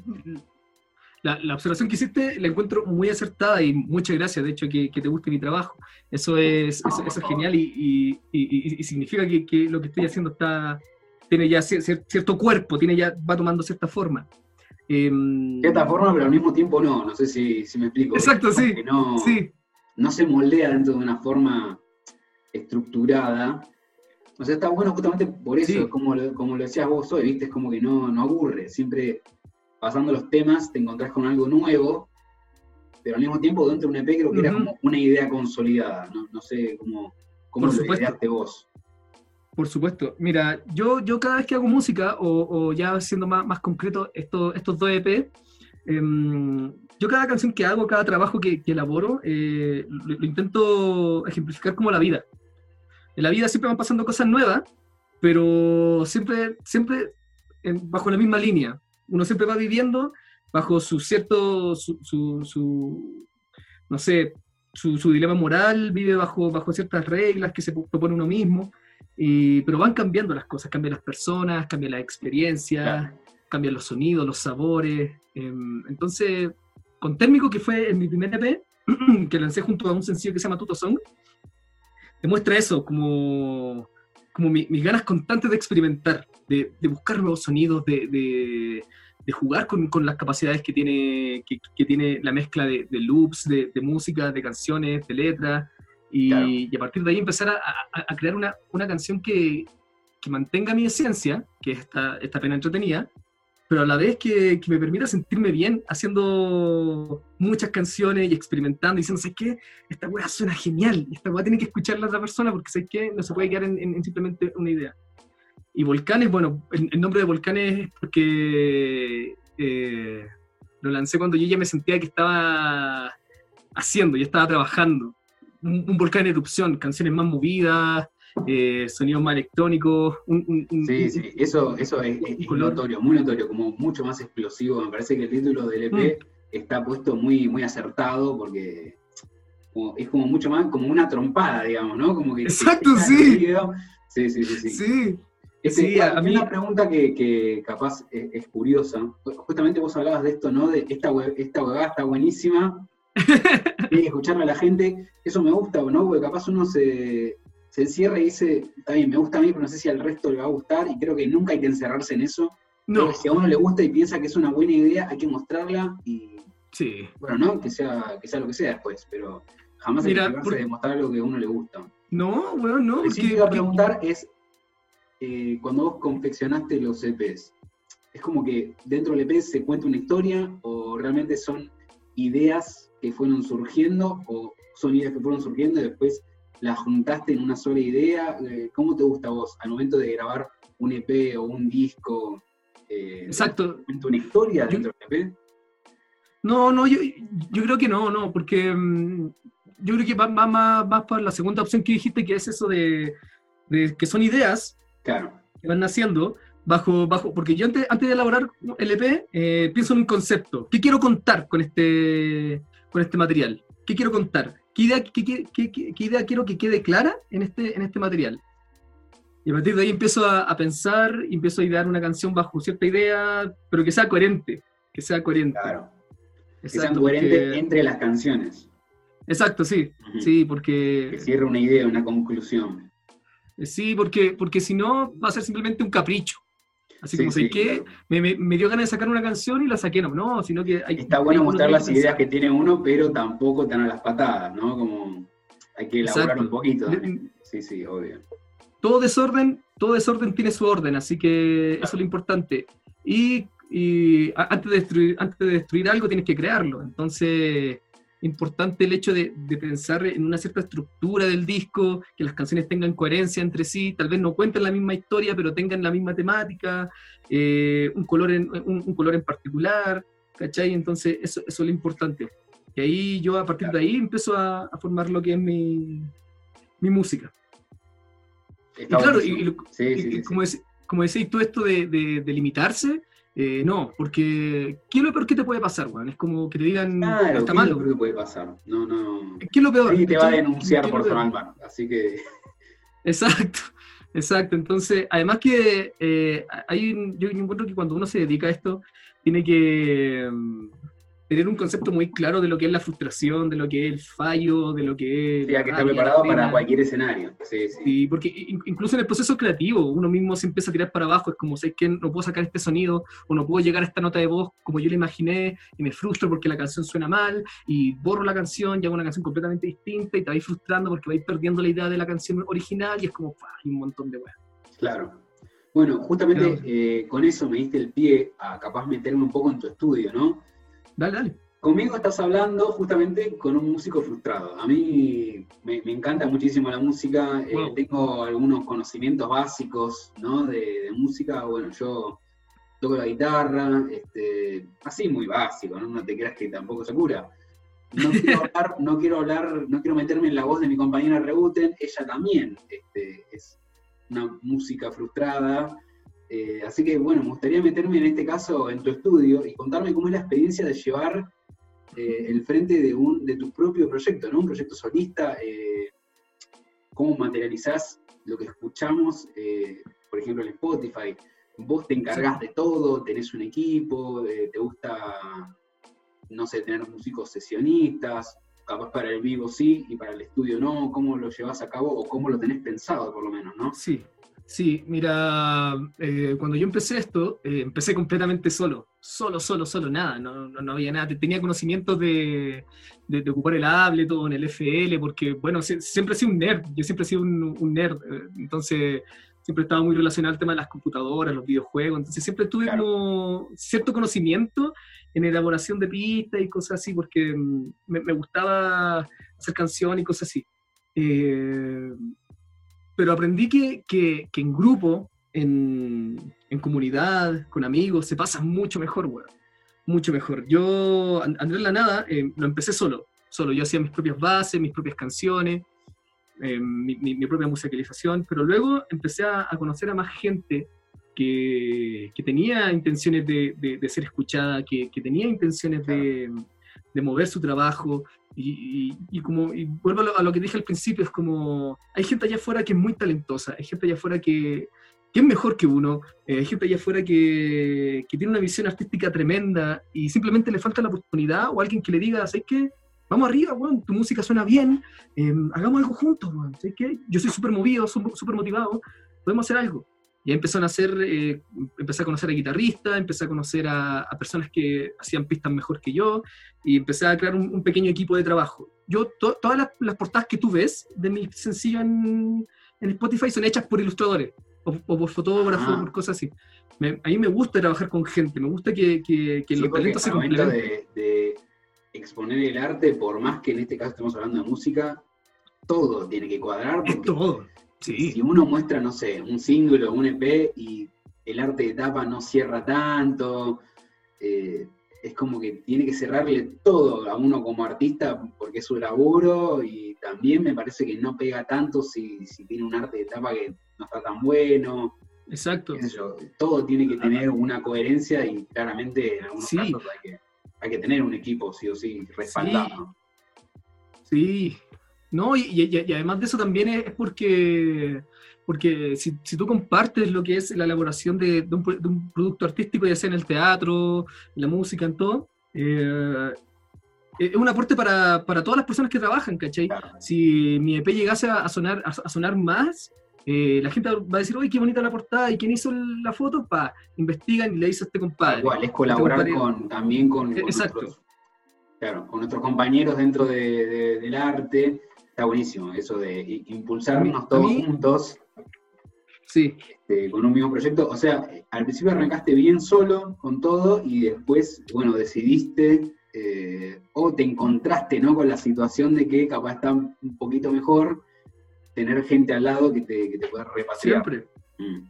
la, observación que hiciste la encuentro muy acertada y muchas gracias, de hecho, que, te guste mi trabajo. Eso es, eso, es genial y, significa que, lo que estoy haciendo está, tiene ya cierto cuerpo, tiene ya, va tomando cierta forma. Em, cierta forma, pero al mismo tiempo no, no sé si, me explico. Exacto, sí, no, sí. No se moldea dentro de una forma estructurada. O sea, está bueno justamente por eso, como, lo, como lo decías vos hoy, ¿viste? Es como que no, no aburre, siempre pasando los temas te encontrás con algo nuevo, pero al mismo tiempo dentro de un EP creo que era como una idea consolidada, no, sé cómo, cómo lo ideaste vos. Por supuesto. Mira, yo, yo cada vez que hago música, o, ya siendo más, más concreto, estos, estos dos EP, em, yo cada canción que hago, cada trabajo que, elaboro, eh, lo, intento ejemplificar como la vida. En la vida siempre van pasando cosas nuevas, pero siempre, siempre bajo la misma línea uno siempre va viviendo bajo su cierto, su, no sé, su, dilema moral, vive bajo, bajo ciertas reglas que se propone uno mismo, pero van cambiando las cosas, cambian las personas, cambian las experiencias, cambian los sonidos, los sabores. Em, entonces, con Térmico, que fue en mi primer EP, *clears throat* que lancé junto a un sencillo que se llama Tuto Song, demuestra eso, como, como mis ganas constantes de experimentar, de, buscar nuevos sonidos, de, de jugar con, con, las capacidades que tiene, que, tiene la mezcla de, loops, de, música, de canciones, de letras, y, a partir de ahí empezar a, a, crear una, una canción que, que, mantenga mi esencia, que es esta, esta pena entretenida, pero a la vez que, que, me permita sentirme bien haciendo muchas canciones y experimentando, y diciendo, ¿sabes qué? Esta weá suena genial, esta weá tiene que escucharla a otra persona porque, ¿sabes qué? No se puede quedar en, en simplemente una idea. Y Volcanes, bueno, el, nombre de Volcanes es porque eh, lo lancé cuando yo ya me sentía que estaba haciendo, ya estaba trabajando. Un, volcán en erupción, canciones más movidas, eh, sonidos más electrónicos. sí, sí, eso, eso es, notorio, muy notorio, como mucho más explosivo. Me parece que el título del EP mm. está puesto muy, muy acertado porque es como mucho más, como una trompada, digamos, ¿no? Como que, Exacto, sí. Sí, sí, sí, sí. Sí, sí, a, mí una pregunta que, capaz es, curiosa. Justamente vos hablabas de esto, ¿no? De esta, esta huevada está buenísima. *laughs* Hay que escucharle a la gente. Eso me gusta, ¿no? Porque capaz uno se, se encierra y dice, está bien, me gusta a mí, pero no sé si al resto le va a gustar. Y creo que nunca hay que encerrarse en eso. No. si a uno le gusta y piensa que es una buena idea, hay que mostrarla y. Sí. Bueno, ¿no? Que sea, que sea lo que sea después, pero jamás hay que encerrarse de mostrar lo que a uno le gusta. No, bueno, no. Lo que a preguntar es eh, cuando vos confeccionaste los EPs, es como que dentro del EP se cuenta una historia o realmente son ideas que fueron surgiendo o son ideas que fueron surgiendo y después las juntaste en una sola idea. Eh, ¿Cómo te gusta a vos al momento de grabar un EP o un disco? Eh, Exacto. ¿Cuenta una historia dentro del EP? No, no, yo, yo creo que no, no, porque mm, yo creo que va, más, más por la segunda opción que dijiste, que es eso de, que son ideas claro. que van naciendo bajo, bajo, porque yo antes, antes de elaborar el EP eh, pienso en un concepto. ¿Qué quiero contar con este, con este material? ¿Qué quiero contar? ¿Qué idea, qué, qué, qué, idea quiero que quede clara en este, en este material? Y a partir de ahí empiezo a, a, pensar, empiezo a idear una canción bajo cierta idea, pero que sea coherente, que sea coherente. Claro. que sea coherente entre las canciones. Exacto, sí, sí, porque... Que cierre una idea, una conclusión. Sí, porque, porque si no va a ser simplemente un capricho. Así como sé que me, me, dio ganas de sacar una canción y la saqué, no, no, sino que hay, Está bueno mostrar las ideas que tiene uno, pero tampoco tan a las patadas, ¿no? Como hay que elaborar un poquito. Sí, sí, obvio. Todo desorden, todo desorden tiene su orden, así que eso es lo importante. Y, y antes, de destruir, antes de destruir algo tienes que crearlo. Entonces, importante el hecho de, pensar en una cierta estructura del disco, que las canciones tengan coherencia entre sí, tal vez no cuenten la misma historia, pero tengan la misma temática, eh, un, color en, un, color en particular, ¿cachai? Entonces eso, es lo importante. Y ahí yo a partir de ahí empiezo a, formar lo que es mi, música. y claro, y, como, como decís tú esto de, de limitarse, eh, no, porque ¿qué es lo peor que te puede pasar, weón? Es como que te digan, claro, está malo. ¿Qué es lo peor que puede pasar? No, no. ¿Qué es lo peor? Ahí te va a denunciar por mal, así que... *laughs* Exacto, exacto. Entonces, además que eh, hay, yo encuentro que cuando uno se dedica a esto, tiene que... Tener un concepto muy claro de lo que es la frustración, de lo que es el fallo, de lo que es... Sí, que estar preparado para cualquier escenario. Sí, sí. porque incluso en el proceso creativo uno mismo se empieza a tirar para abajo, es como, sé que no puedo sacar este sonido o no puedo llegar a esta nota de voz como yo la imaginé y me frustro porque la canción suena mal y borro la canción y hago una canción completamente distinta y te vais frustrando porque vais perdiendo la idea de la canción original y es como, hay un montón de weas. Claro. Bueno, justamente eh, con eso me diste el pie a capaz meterme un poco en tu estudio, ¿no? Dale, dale. Conmigo estás hablando justamente con un músico frustrado. A mí me, encanta muchísimo la música, eh, tengo algunos conocimientos básicos ¿no? de, música. Bueno, yo toco la guitarra, este, así muy básico, ¿no? no te creas que tampoco se cura. No *laughs* quiero hablar, no quiero hablar, no quiero meterme en la voz de mi compañera Rebuten, ella también este, es una música frustrada, eh, así que bueno, me gustaría meterme en este caso en tu estudio y contarme cómo es la experiencia de llevar eh, el frente de, un, de tu propio proyecto, ¿no? Un proyecto solista, eh, cómo materializás lo que escuchamos, por ejemplo, en Spotify. Vos te encargás de todo, tenés un equipo, te gusta, no sé, tener músicos sesionistas, capaz para el vivo sí y para el estudio no, cómo lo llevas a cabo o cómo lo tenés pensado por lo menos, ¿no? Sí, Sí, mira, eh, cuando yo empecé esto, eh, empecé completamente solo, solo, solo, solo, nada, no, no, había nada. Tenía conocimientos de, de, ocupar el Ableton, el FL, porque, bueno, siempre he sido un nerd, yo siempre he sido un, nerd, eh, entonces siempre estaba muy relacionado al tema de las computadoras, los videojuegos, entonces siempre tuve como cierto conocimiento en elaboración de pistas y cosas así, porque mm, me, me gustaba hacer canciones y cosas así. Eh, pero aprendí que, que, en grupo, en, en, comunidad, con amigos, se pasa mucho mejor, weón. Mucho mejor. Yo, Andrés La Nada, eh, lo empecé solo. Solo yo hacía mis propias bases, mis propias canciones, eh, mi, mi, propia musicalización, pero luego empecé a, conocer a más gente que, que tenía intenciones de, de, ser escuchada, que, que tenía intenciones de, de mover su trabajo, y, como, y vuelvo a lo, que dije al principio, es como, hay gente allá afuera que es muy talentosa, hay gente allá afuera que, que es mejor que uno, eh, hay gente allá afuera que, que, tiene una visión artística tremenda y simplemente le falta la oportunidad o alguien que le diga, ¿sabes qué? Vamos arriba, bueno, tu música suena bien, em, hagamos algo juntos, ¿sabes? Yo soy súper movido, súper motivado, podemos hacer algo. Y ahí empezó a nacer, eh, empecé a conocer a guitarristas, empecé a conocer a, personas que hacían pistas mejor que yo, y empecé a crear un, pequeño equipo de trabajo. Yo, todas las, portadas que tú ves de mi sencillo en, Spotify son hechas por ilustradores, o, por fotógrafos, ah. por cosas así. a mí me gusta trabajar con gente, me gusta que, que, que los talentos se complementen. De, de exponer el arte, por más que en este caso estemos hablando de música, todo tiene que cuadrar. Es todo si uno muestra, no sé, un single o un EP y el arte de tapa no cierra tanto, eh, es como que tiene que cerrarle todo a uno como artista porque es su laburo y también me parece que no pega tanto si, si tiene un arte de etapa que no está tan bueno. Exacto. todo tiene que tener una coherencia y claramente en algunos casos hay que, tener un equipo, sí o sí, respaldado. Sí, no, y, además de eso también es, porque, porque si, tú compartes lo que es la elaboración de, un, producto artístico, ya sea en el teatro, en la música, en todo, eh, es un aporte para, todas las personas que trabajan, ¿cachai? Si mi EP llegase a, sonar, a sonar más, eh, la gente va a decir, oye, qué bonita la portada, y quién hizo la foto, pa, investigan y le hizo este compadre. Igual, es colaborar este con, también con, nuestros, claro, con nuestros compañeros dentro del arte. Está buenísimo eso de impulsarnos todos juntos. Sí. Este, con un mismo proyecto. O sea, al principio arrancaste bien solo con todo y después, bueno, decidiste eh, o te encontraste ¿no? con la situación de que capaz está un poquito mejor tener gente al lado que te, que te pueda repatriar. Siempre. Mm.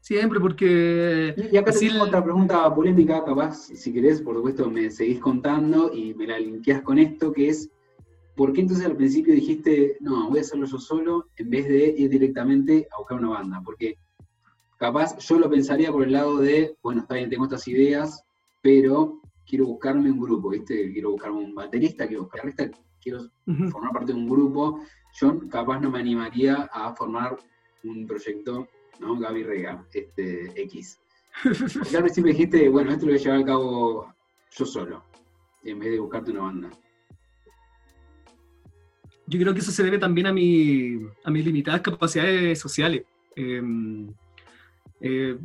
Siempre, porque... Y acá tengo otra pregunta polémica, capaz, si querés, por supuesto, me seguís contando y me la linkeás con esto, que es, ¿por qué entonces al principio dijiste, no, voy a hacerlo yo solo, en vez de ir directamente a buscar una banda? Porque capaz yo lo pensaría por el lado de, bueno, está bien, tengo estas ideas, pero quiero buscarme un grupo, ¿viste? Quiero buscarme un baterista, quiero buscar quiero formar parte de un grupo yo capaz no me animaría a formar un proyecto, ¿no? Gaby Rega, este, X. Porque al principio dijiste, bueno, esto lo voy a llevar a cabo yo solo, en vez de buscarte una banda. Yo creo que eso se debe también a, mi, a mis limitadas capacidades sociales. Em, eh,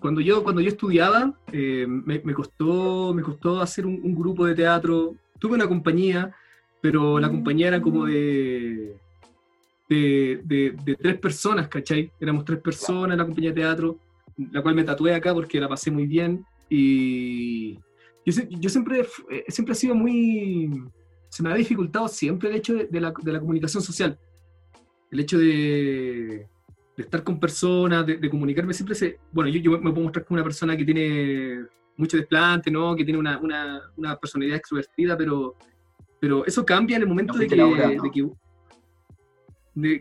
cuando, yo, cuando yo estudiaba, eh, me, costó, me costó hacer un, grupo de teatro. Tuve una compañía, pero la compañía era como de, de, tres personas, ¿cachai? Éramos tres personas en la compañía de teatro, la cual me tatué acá porque la pasé muy bien y yo, yo siempre, eh, siempre he sido muy... Se me ha dificultado siempre el hecho de, la, de la, comunicación social, el hecho de, de estar con personas, de, comunicarme, siempre se... Bueno, yo, yo, me puedo mostrar como una persona que tiene mucho desplante, ¿no? Que tiene una, una, una personalidad extrovertida, pero pero eso cambia en el momento de que,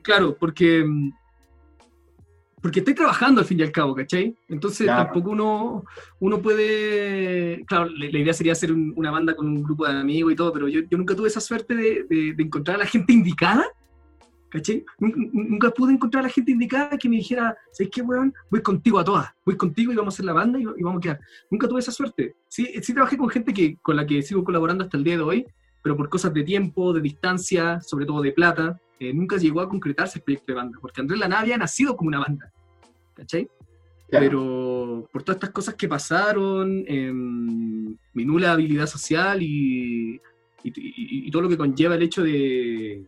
claro, porque porque estoy trabajando al fin y al cabo, ¿cachai? Entonces tampoco uno, uno puede, claro, la, idea sería hacer una banda con un grupo de amigos y todo, pero yo, nunca tuve esa suerte de, encontrar a la gente indicada, ¿cachai? Nunca, pude encontrar a la gente indicada que me dijera, ¿sabes qué, weón? Voy contigo a todas, voy contigo y vamos a hacer la banda y, vamos a quedar. Nunca tuve esa suerte. Sí, sí trabajé con gente que, con la que sigo colaborando hasta el día de hoy, pero por cosas de tiempo, de distancia, sobre todo de plata, eh, nunca llegó a concretarse el proyecto de banda, porque Andrés Lana había nacido como una banda, ¿cachai? Pero por todas estas cosas que pasaron, em, mi nula habilidad social y, y, todo lo que conlleva el hecho de,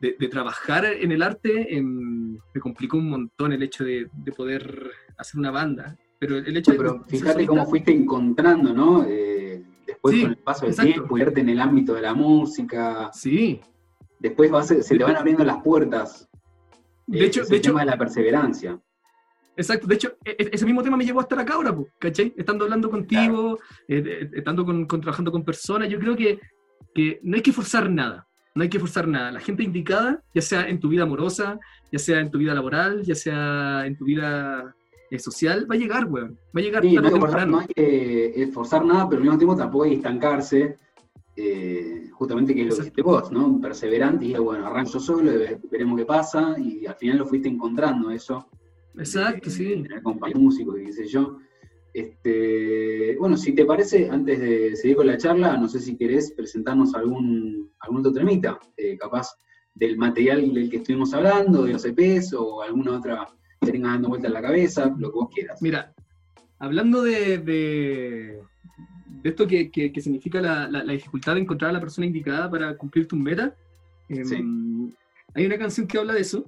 de, trabajar en el arte, em, me complicó un montón el hecho de, poder hacer una banda. Pero el hecho pero fíjate cómo fuiste encontrando, ¿no? Eh, después con el paso del tiempo, irte en el ámbito de la música. Sí. Después se te van abriendo las puertas. De hecho, de hecho, tema de la perseverancia. Exacto, de hecho, e, e, ese mismo tema me llevó a estar acá ahora, ¿cachai? Estando hablando contigo, eh, estando con, trabajando con personas, yo creo que, que no hay que forzar nada, no hay que forzar nada. La gente indicada, ya sea en tu vida amorosa, ya sea en tu vida laboral, ya sea en tu vida social, va a llegar, weón. Va a llegar sí, no, hay que esforzar nada, pero al mismo tiempo tampoco hay que estancarse. Eh, justamente que es lo que dijiste vos, ¿no? Perseverante y bueno, arranco yo solo, veremos qué pasa, y al final lo fuiste encontrando eso. Exacto, sí. Tener compañeros músicos y qué sé yo. Este, bueno, si te parece, antes de seguir con la charla, no sé si querés presentarnos algún, algún otro temita, eh, capaz del material del que estuvimos hablando, de los EPs o alguna otra te tengas dando vuelta en la cabeza, lo que vos quieras. Mira, hablando de, de, esto que, que, significa la, la, dificultad de encontrar a la persona indicada para cumplir tu meta, em, hay una canción que habla de eso.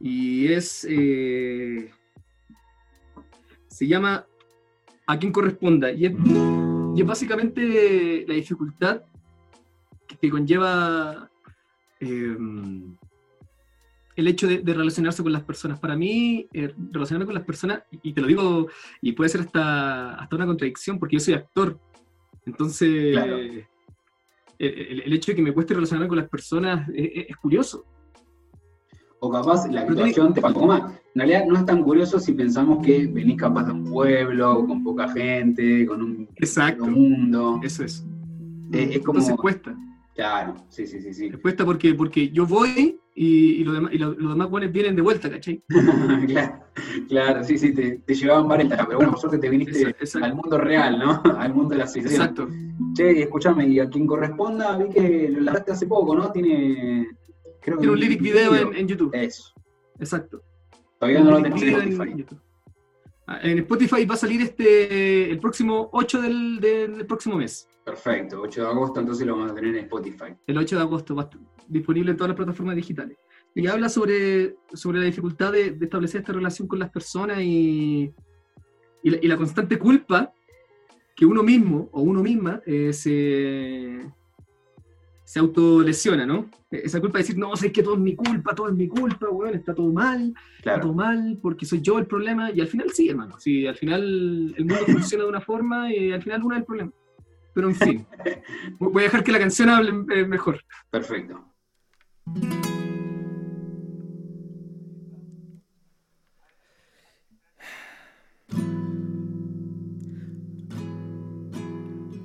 Y es. Eh, se llama A quien corresponda. Y es, y es básicamente la dificultad que, conlleva. Eh, el hecho de, relacionarse con las personas. Para mí, eh, relacionarme con las personas, y te lo digo, y puede ser hasta, hasta una contradicción, porque yo soy actor. Entonces, el, hecho de que me cueste relacionarme con las personas es, curioso. O capaz la actuación te faltó más. En realidad no es tan curioso si pensamos que venís capaz de un pueblo, con poca gente, con un Exacto. mundo. Eso es. Eh, es como... Entonces cuesta. Claro, sí, sí, sí. sí. cuesta porque, porque yo voy y, y, los demás, y los, demás buenos vienen de vuelta, ¿cachai? *laughs* claro, claro, sí, sí, te, te llevaban varias pero bueno, por suerte te viniste al mundo real, ¿no? *laughs* al mundo de la ficción. Exacto. Che, escúchame, y a quien corresponda, vi que lo largaste hace poco, ¿no? Tiene. Creo Tiene un lyric video, en, en, YouTube. Eso. Exacto. Todavía no lo tenés en Spotify. Ah, en, Spotify va a salir este el próximo 8 del, del, próximo mes. Perfecto, 8 de agosto, entonces lo vamos a tener en Spotify. El 8 de agosto va disponible en todas las plataformas digitales. Y habla sobre, sobre la dificultad de, establecer esta relación con las personas y, y, la, constante culpa que uno mismo o uno misma eh, se, se autolesiona, ¿no? Esa culpa de decir, no, sé que todo es mi culpa, todo es mi culpa, weón, está todo mal, está todo mal, porque soy yo el problema, y al final sí, hermano, sí, al final el mundo *laughs* funciona de una forma y al final uno es el problema. Pero en fin, voy a dejar que la canción hable eh, mejor. Perfecto.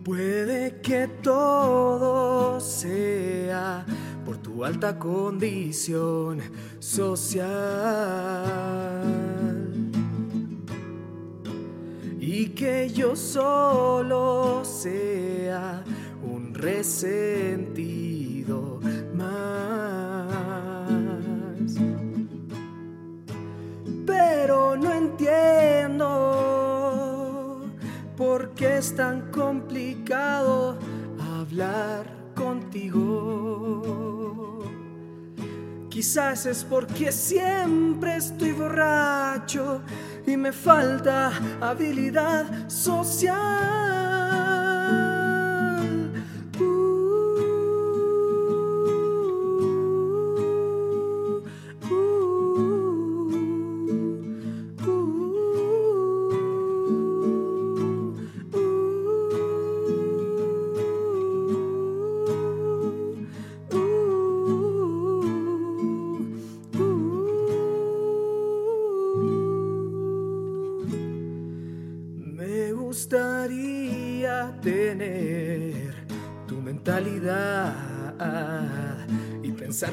Puede que todo sea por tu alta condición social y que yo solo sea un resentido más. Pero no entiendo ¿Por qué es tan complicado hablar contigo? Quizás es porque siempre estoy borracho y me falta habilidad social.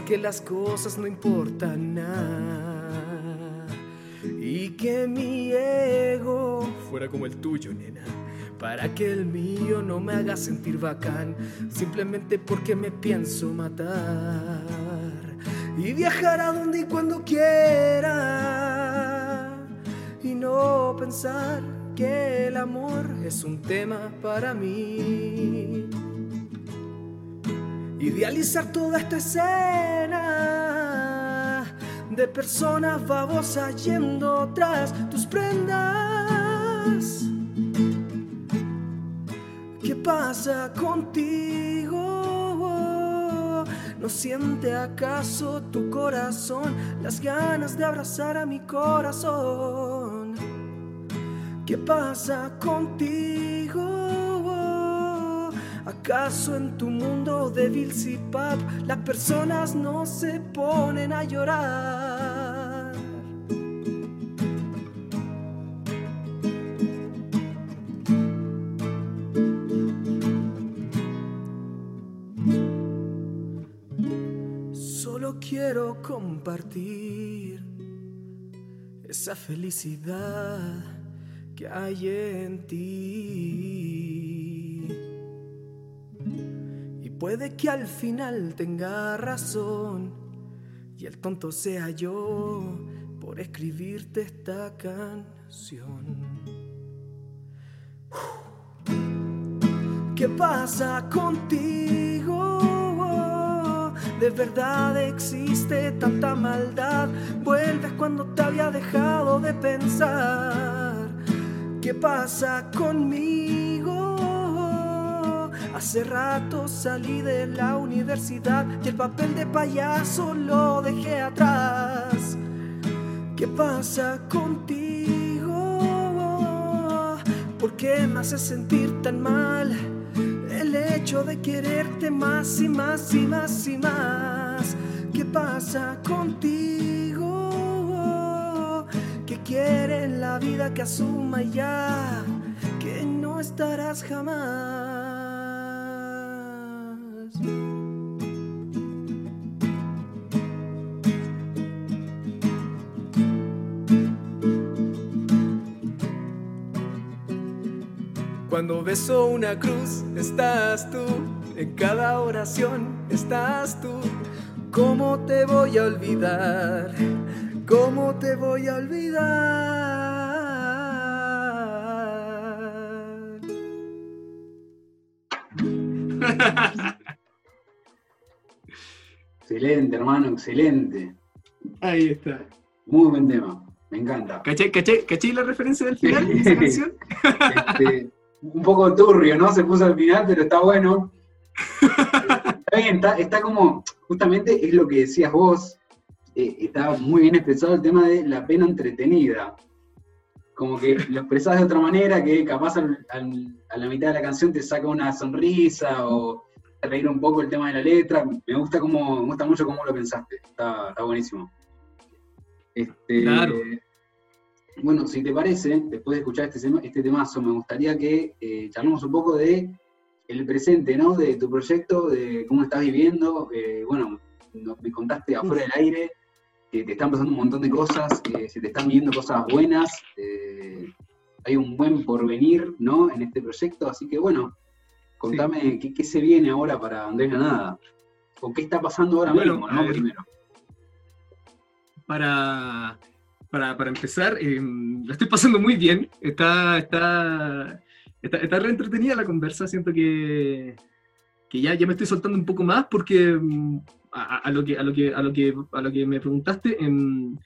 Que las cosas no importan nada y que mi ego fuera como el tuyo, nena. Para que el mío no me haga sentir bacán, simplemente porque me pienso matar y viajar a donde y cuando quiera y no pensar que el amor es un tema para mí idealizar toda esta escena de personas babosas yendo tras tus prendas. ¿Qué pasa contigo? ¿No siente acaso tu corazón las ganas de abrazar a mi corazón? ¿Qué pasa contigo? ¿Acaso en tu mundo de Vilsipap las personas no se ponen a llorar? Solo quiero compartir esa felicidad que hay en ti. Puede que al final tenga razón y el tonto sea yo por escribirte esta canción. ¿Qué pasa contigo? De verdad existe tanta maldad. Vuelves cuando te había dejado de pensar. ¿Qué pasa conmigo? Hace rato salí de la universidad y el papel de payaso lo dejé atrás. ¿Qué pasa contigo? ¿Por qué me hace sentir tan mal? El hecho de quererte más y más y más y más. ¿Qué pasa contigo? ¿Qué quiere la vida que asuma ya? Que no estarás jamás. Cuando beso una cruz, estás tú. En cada oración, estás tú. ¿Cómo te voy a olvidar? ¿Cómo te voy a olvidar? *laughs* excelente, hermano, excelente. Ahí está. Muy buen tema. Me encanta. ¿Caché, caché, caché la referencia del final de esa *laughs* canción? Este, un poco turbio, ¿no? Se puso al final, pero está bueno. está bien, está, como, justamente es lo que decías vos, eh, está muy bien expresado el tema de la pena entretenida. Como que lo expresás de otra manera, que capaz a la mitad de la canción te saca una sonrisa o reír un poco el tema de la letra. Me gusta como, me gusta mucho cómo lo pensaste. Está, está buenísimo. Este, claro. Bueno, si te parece, después de escuchar este, este temazo, me gustaría que eh, charlemos un poco de el presente, ¿no? De tu proyecto, de cómo estás viviendo. Eh, bueno, me contaste afuera del aire que te están pasando un montón de cosas, que se te están viendo cosas buenas. Eh, hay un buen porvenir, ¿no? En este proyecto. Así que, bueno, contame qué, se viene ahora para Andrés Nada. O qué está pasando ahora mismo, ¿no? Primero. Para para, empezar, eh, la estoy pasando muy bien. Está, está, está, re entretenida la conversa. Siento que, que ya, ya me estoy soltando un poco más porque mm, a, lo, que, a, lo, que, a, lo, que, a lo que me preguntaste, em,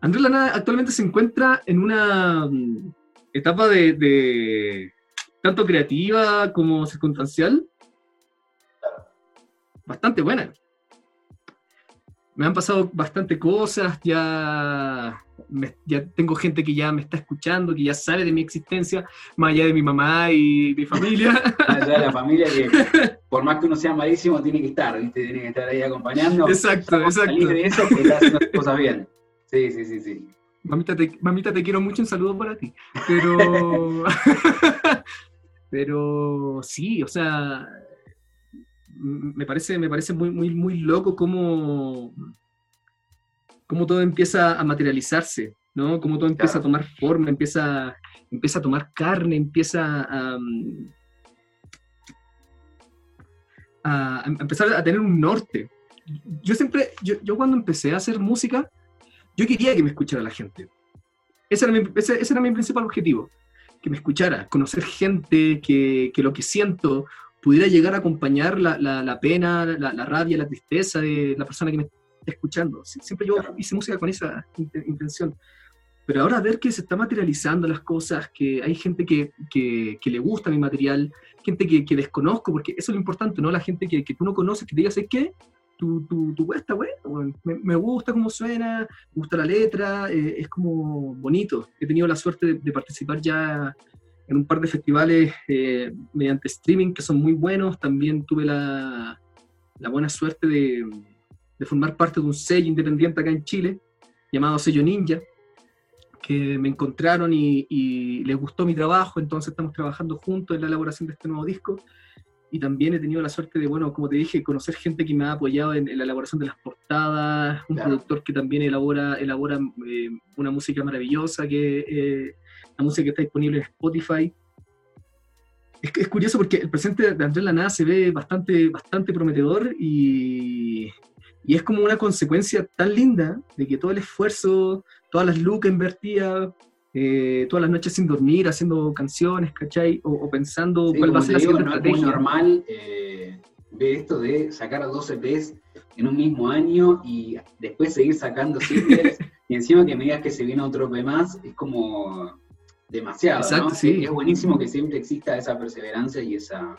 Andrés Lana actualmente se encuentra en una mm, etapa de, de tanto creativa como circunstancial bastante buena me han pasado bastante cosas, ya, ya tengo gente que ya me está escuchando, que ya sabe de mi existencia, más allá de mi mamá y mi familia. *laughs* Más allá de la *laughs* familia que, por más que uno sea malísimo, tiene que estar, ¿viste? Tiene que estar ahí acompañando. Exacto, exacto. Salir de eso, que está haciendo cosas bien. Sí, sí, sí, sí. Mamita te, mamita, te quiero mucho, un saludo para ti. Pero... *laughs* Pero sí, o sea, me parece, me parece muy, muy, muy loco cómo, cómo todo empieza a materializarse, ¿no? Cómo todo empieza a tomar forma, empieza, empieza a tomar carne, empieza a, a, empezar a tener un norte. Yo siempre, yo, yo, cuando empecé a hacer música, yo quería que me escuchara la gente. Ese era mi, ese, era mi principal objetivo, que me escuchara, conocer gente, que, que lo que siento pudiera llegar a acompañar la, la, pena, la, la, rabia, la tristeza de la persona que me está escuchando. Siempre yo hice música con esa intención. Pero ahora ver que se está materializando las cosas, que hay gente que, que, que le gusta mi material, gente que, que, desconozco, porque eso es lo importante, ¿no? La gente que, tú no conoces, que te diga, ¿sabes qué? Tu, tu, tu está bueno, me, me, gusta cómo suena, me gusta la letra, eh, es como bonito. He tenido la suerte de, de participar ya en un par de festivales eh, mediante streaming que son muy buenos. También tuve la, la buena suerte de, de, formar parte de un sello independiente acá en Chile, llamado Sello Ninja, que me encontraron y, y, les gustó mi trabajo, entonces estamos trabajando juntos en la elaboración de este nuevo disco. Y también he tenido la suerte de, bueno, como te dije, conocer gente que me ha apoyado en, la elaboración de las portadas, un productor que también elabora, elabora eh, una música maravillosa que... Eh, la música que está disponible en Spotify. Es, es curioso porque el presente de Andrés Lanada se ve bastante, bastante prometedor y, y, es como una consecuencia tan linda de que todo el esfuerzo, todas las lucas invertidas, eh, todas las noches sin dormir, haciendo canciones, ¿cachai? O, pensando cuál va a ser la siguiente no Es normal eh, ver esto de sacar a dos EPs en un mismo año y después seguir sacando singles *laughs* y encima que me digas que se viene otro EP más, es como demasiado. ¿no? Sí. Es buenísimo que siempre exista esa perseverancia y esa,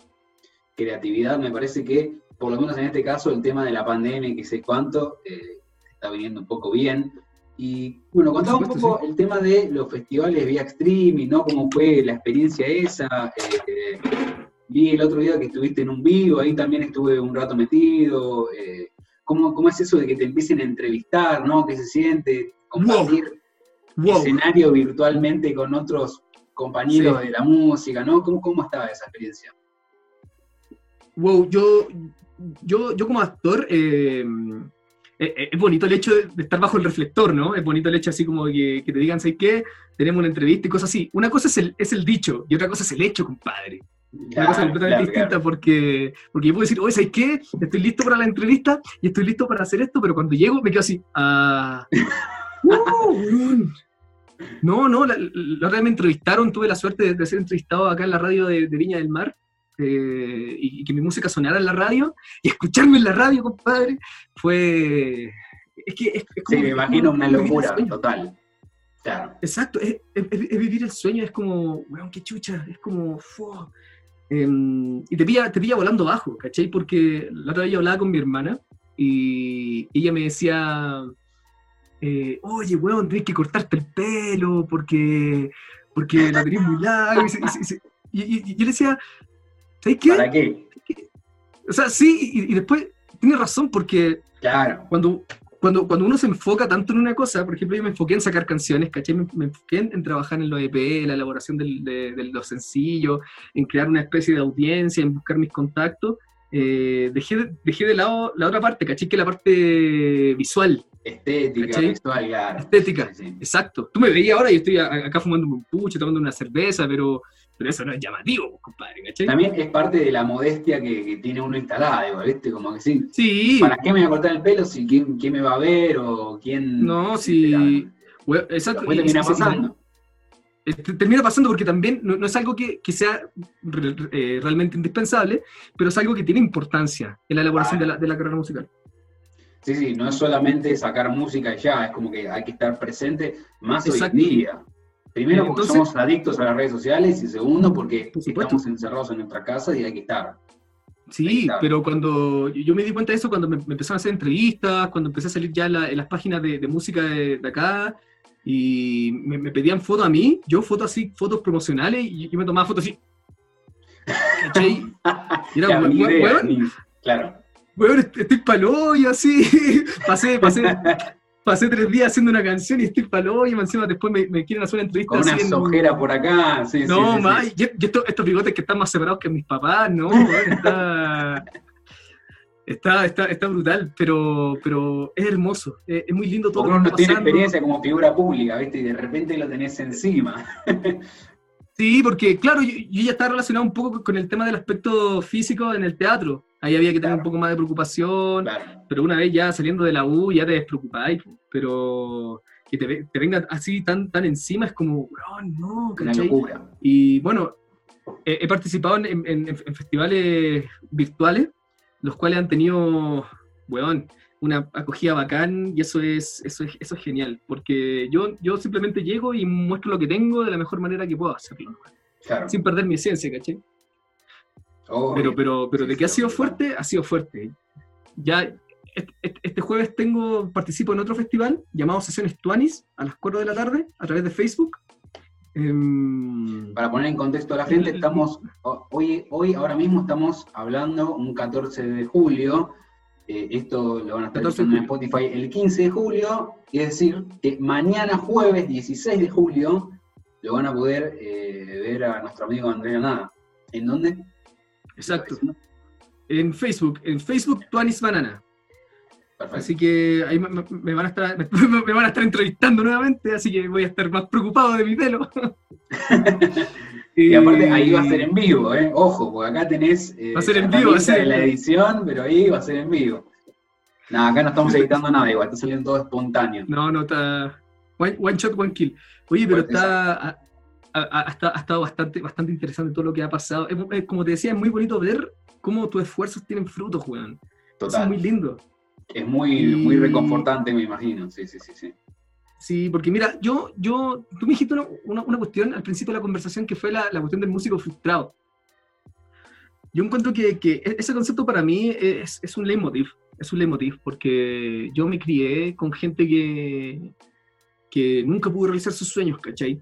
creatividad, me parece que, por lo menos en este caso, el tema de la pandemia, que sé cuánto, eh, está viniendo un poco bien. Y bueno, contaba un poco el tema de los festivales vía streaming, ¿no? Cómo fue la experiencia esa. Eh, vi el otro día que estuviste en un vivo, ahí también estuve un rato metido. Eh, ¿cómo, ¿cómo, es eso de que te empiecen a entrevistar, ¿no? ¿Qué se siente? Compartir escenario virtualmente con otros compañeros de la música, ¿no? ¿Cómo, ¿Cómo estaba esa experiencia? Wow, yo, yo, yo como actor, eh, es bonito el hecho de, estar bajo el reflector, ¿no? Es bonito el hecho así como que, que te digan, ¿sabes qué? Tenemos una entrevista y cosas así. Una cosa es el, es el dicho y otra cosa es el hecho, compadre. una cosa completamente distinta porque, porque yo puedo decir, oye, ¿sabes qué? Estoy listo para la entrevista y estoy listo para hacer esto, pero cuando llego me quedo así, ah, *laughs* uh, no, no, la, otra vez me entrevistaron, tuve la suerte de, ser entrevistado acá en la radio de, de Viña del Mar eh, y, que mi música sonara en la radio y escucharme en la radio, compadre, fue... Es que es, sí, me imagino una locura total. Exacto, es, vivir el sueño, es como, weón, qué chucha, es como... Em, y te pilla, te pilla volando bajo, ¿cachai? Porque la otra vez yo hablaba con mi hermana y ella me decía, eh, oye, weón, tenés que cortarte el pelo porque, porque la tenés muy larga. Y, y, yo le decía, ¿Sabes qué? ¿Para qué? O sea, sí, y, después tiene razón porque claro. cuando, cuando, cuando uno se enfoca tanto en una cosa, por ejemplo, yo me enfoqué en sacar canciones, ¿cachai? Me, enfoqué en, trabajar en los EP, la elaboración de, los sencillos, en crear una especie de audiencia, en buscar mis contactos. Eh, dejé, dejé de lado la otra parte, ¿cachai? Que la parte visual. Estética, visual, claro. Estética, exacto. Tú me veías ahora y estoy acá fumando un pucho, tomando una cerveza, pero pero eso no es llamativo, compadre, ¿cachai? También es parte de la modestia que, tiene uno instalada, ¿viste? Como que sí. Sí. ¿Para qué me voy a cortar el pelo si quién, quién me va a ver o quién. No, si. exacto. termina pasando. termina pasando porque también no, es algo que, sea eh, realmente indispensable, pero es algo que tiene importancia en la elaboración de, la, de la carrera musical. Sí, sí, no es solamente sacar música y ya, es como que hay que estar presente más hoy en día. Primero, porque somos adictos a las redes sociales y segundo, porque estamos encerrados en nuestra casa y hay que estar. Sí, pero cuando yo me di cuenta de eso cuando me, empezaron a hacer entrevistas, cuando empecé a salir ya en las páginas de, música de, acá y me, pedían fotos a mí, yo fotos así, fotos promocionales y yo me tomaba fotos así. ¿Cachai? *laughs* Y era, claro. Bueno, estoy palo y así. *laughs* pasé, pasé, pasé tres días haciendo una canción y estoy palo y encima después me, quieren hacer una entrevista. Con una sojera por acá, sí, No, sí, más, y, estos, bigotes que están más separados que mis papás, no, *laughs* está, está, está, está, brutal, pero, pero es hermoso, es, muy lindo todo. Uno no tiene experiencia como figura pública, ¿viste? Y de repente lo tenés encima. Sí, porque claro, yo, ya estaba relacionado un poco con el tema del aspecto físico en el teatro. Ahí había que tener un poco más de preocupación, pero una vez ya saliendo de la U ya te despreocupáis, pero que te, te venga así tan, tan encima es como, oh, no, ¿cachai? Y bueno, he, participado en, festivales virtuales, los cuales han tenido, weón, una acogida bacán y eso es, eso es, eso es genial, porque yo, yo simplemente llego y muestro lo que tengo de la mejor manera que puedo hacerlo, sin perder mi esencia, ¿cachai? Pero, pero, pero de que ha sido fuerte, ha sido fuerte. Ya este, jueves tengo, participo en otro festival llamado Sesiones Tuanis a las 4 de la tarde a través de Facebook. Em, Para poner en contexto a la gente, estamos hoy, hoy, ahora mismo estamos hablando un 14 de julio eh, esto lo van a estar viendo en Spotify el 15 de julio, es decir, que mañana jueves 16 de julio lo van a poder eh, ver a nuestro amigo Andrea Nada. ¿En dónde? Exacto. En Facebook, en Facebook Tuanis Banana. Así que ahí me, van a estar, *laughs* me, van a estar entrevistando nuevamente, así que voy a estar más preocupado de mi pelo. *laughs* Y aparte ahí va a ser en vivo, ¿eh? Ojo, porque acá tenés eh, va a ser en vivo, la edición, pero ahí va a ser en vivo. No, acá no estamos editando nada igual, está saliendo todo espontáneo. No, no, está one, shot, one kill. Oye, pero está, ha, estado bastante, bastante interesante todo lo que ha pasado. como te decía, es muy bonito ver cómo tus esfuerzos tienen frutos, weón. Total. Es muy lindo. Es muy, muy reconfortante, me imagino. Sí, sí, sí, sí. Sí, porque mira, yo, yo, tú me dijiste una, una, cuestión al principio de la conversación que fue la, la, cuestión del músico frustrado. yo encuentro que, que e-, ese concepto para mí es, es, un leitmotiv, es un leitmotiv, porque yo me crié con gente que, que nunca pudo realizar sus sueños, ¿cachai?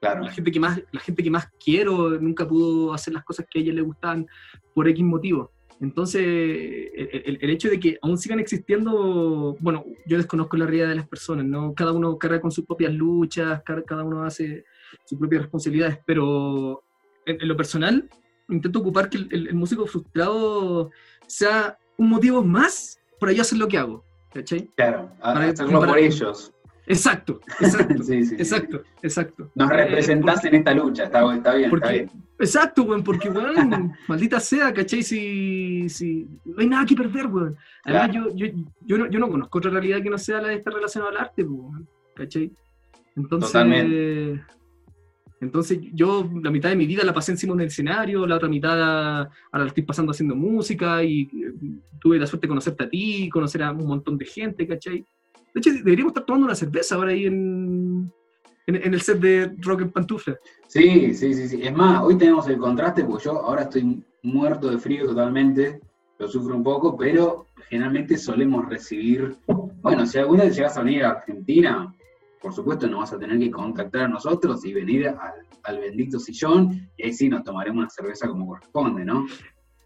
Claro. La, gente que más, la gente que más quiero nunca pudo hacer las cosas que a ella le gustaban por X motivo. Entonces, el, el, hecho de que aún sigan existiendo, bueno, yo desconozco la realidad de las personas, ¿no? Cada uno carga con sus propias luchas, cada uno hace sus propias responsabilidades, pero en, lo personal, intento ocupar que el, músico frustrado sea un motivo más para yo hacer lo que hago. ¿Cachai? Claro, para, hacerlo por ellos. Exacto, *laughs* exacto, sí, sí, exacto, exacto. Nos eh, representás en esta lucha, está, está bien, está bien. Exacto, weón, porque, weón, *laughs* maldita sea, ¿cachai? Si, si no hay nada que perder, weón. Además, yo, yo, yo, no, yo no conozco otra realidad que no sea la de estar relacionada al arte, weón, ¿cachai? Entonces, Totalmente. Entonces yo la mitad de mi vida la pasé encima de un escenario, la otra mitad ahora la estoy pasando haciendo música y eh, tuve la suerte de conocerte a ti, conocer a un montón de gente, ¿cachai? De hecho, deberíamos estar tomando una cerveza ahora ahí en, en, el set de Rock en Pantufla. Sí, sí, sí, sí. Es más, hoy tenemos el contraste porque yo ahora estoy muerto de frío totalmente, lo sufro un poco, pero generalmente solemos recibir, bueno, si alguna vez llegas a venir a Argentina, por supuesto nos vas a tener que contactar a nosotros y venir al, bendito sillón, y ahí sí nos tomaremos una cerveza como corresponde, ¿no?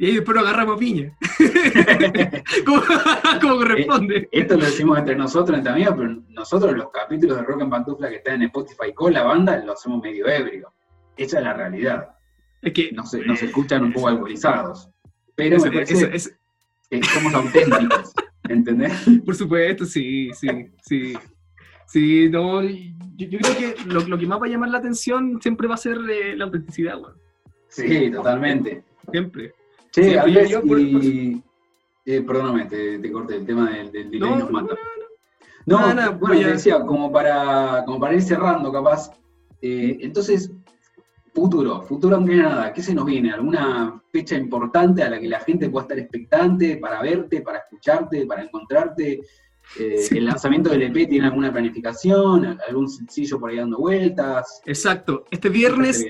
Y ahí después nos agarramos piña. *laughs* como, corresponde. Eh, esto lo decimos entre nosotros, entre amigos, pero nosotros los capítulos de Rock en Pantufla que están en Spotify con la banda lo hacemos medio ebrio. Esa es la realidad. Es que nos, nos escuchan un poco alcoholizados. Pero me parece que somos auténticos. ¿Entendés? *laughs* Por supuesto, sí, sí, sí. Sí, no, yo, creo que lo, que más va a llamar la atención siempre va a ser eh, la autenticidad. Sí, totalmente. Siempre. Sí, sí y... Eh, perdóname, te, corté el tema del, del delay no, nos mata. No, no, bueno, te decía, como para, como para ir cerrando, capaz. Eh, entonces, futuro, futuro aunque nada, ¿qué se nos viene? ¿Alguna fecha importante a la que la gente pueda estar expectante para verte, para escucharte, para encontrarte? Eh, ¿El lanzamiento del EP tiene alguna planificación? ¿Algún sencillo por ahí dando vueltas? Exacto. Este viernes,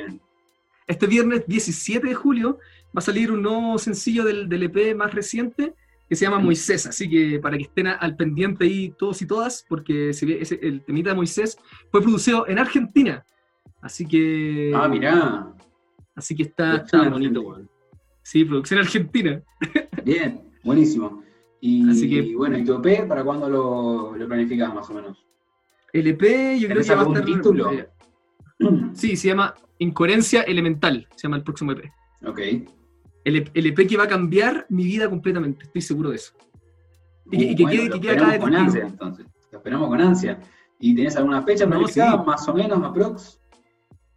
este viernes 17 de julio va a salir un nuevo sencillo del, del EP más reciente que se llama Moisés, así que para que estén al pendiente ahí todos y todas, porque ese, el temita de Moisés fue producido en Argentina, así que... Ah, mirá. Así que está, está bonito, Sí, producción argentina. *laughs* Bien, buenísimo. Y, bueno, ¿y tu EP para cuándo lo, lo planificas más o menos? El EP yo creo que va a estar... título? Eh, *clears throat* sí, se llama Incoherencia Elemental, se llama el próximo EP. Ok. El, EP e que va a cambiar mi vida completamente, estoy seguro de eso. Y, que, uh, quede, que quede acá con ansia, entonces. Lo esperamos con ansia. ¿Y tenés alguna fecha planificada, más o menos, aprox?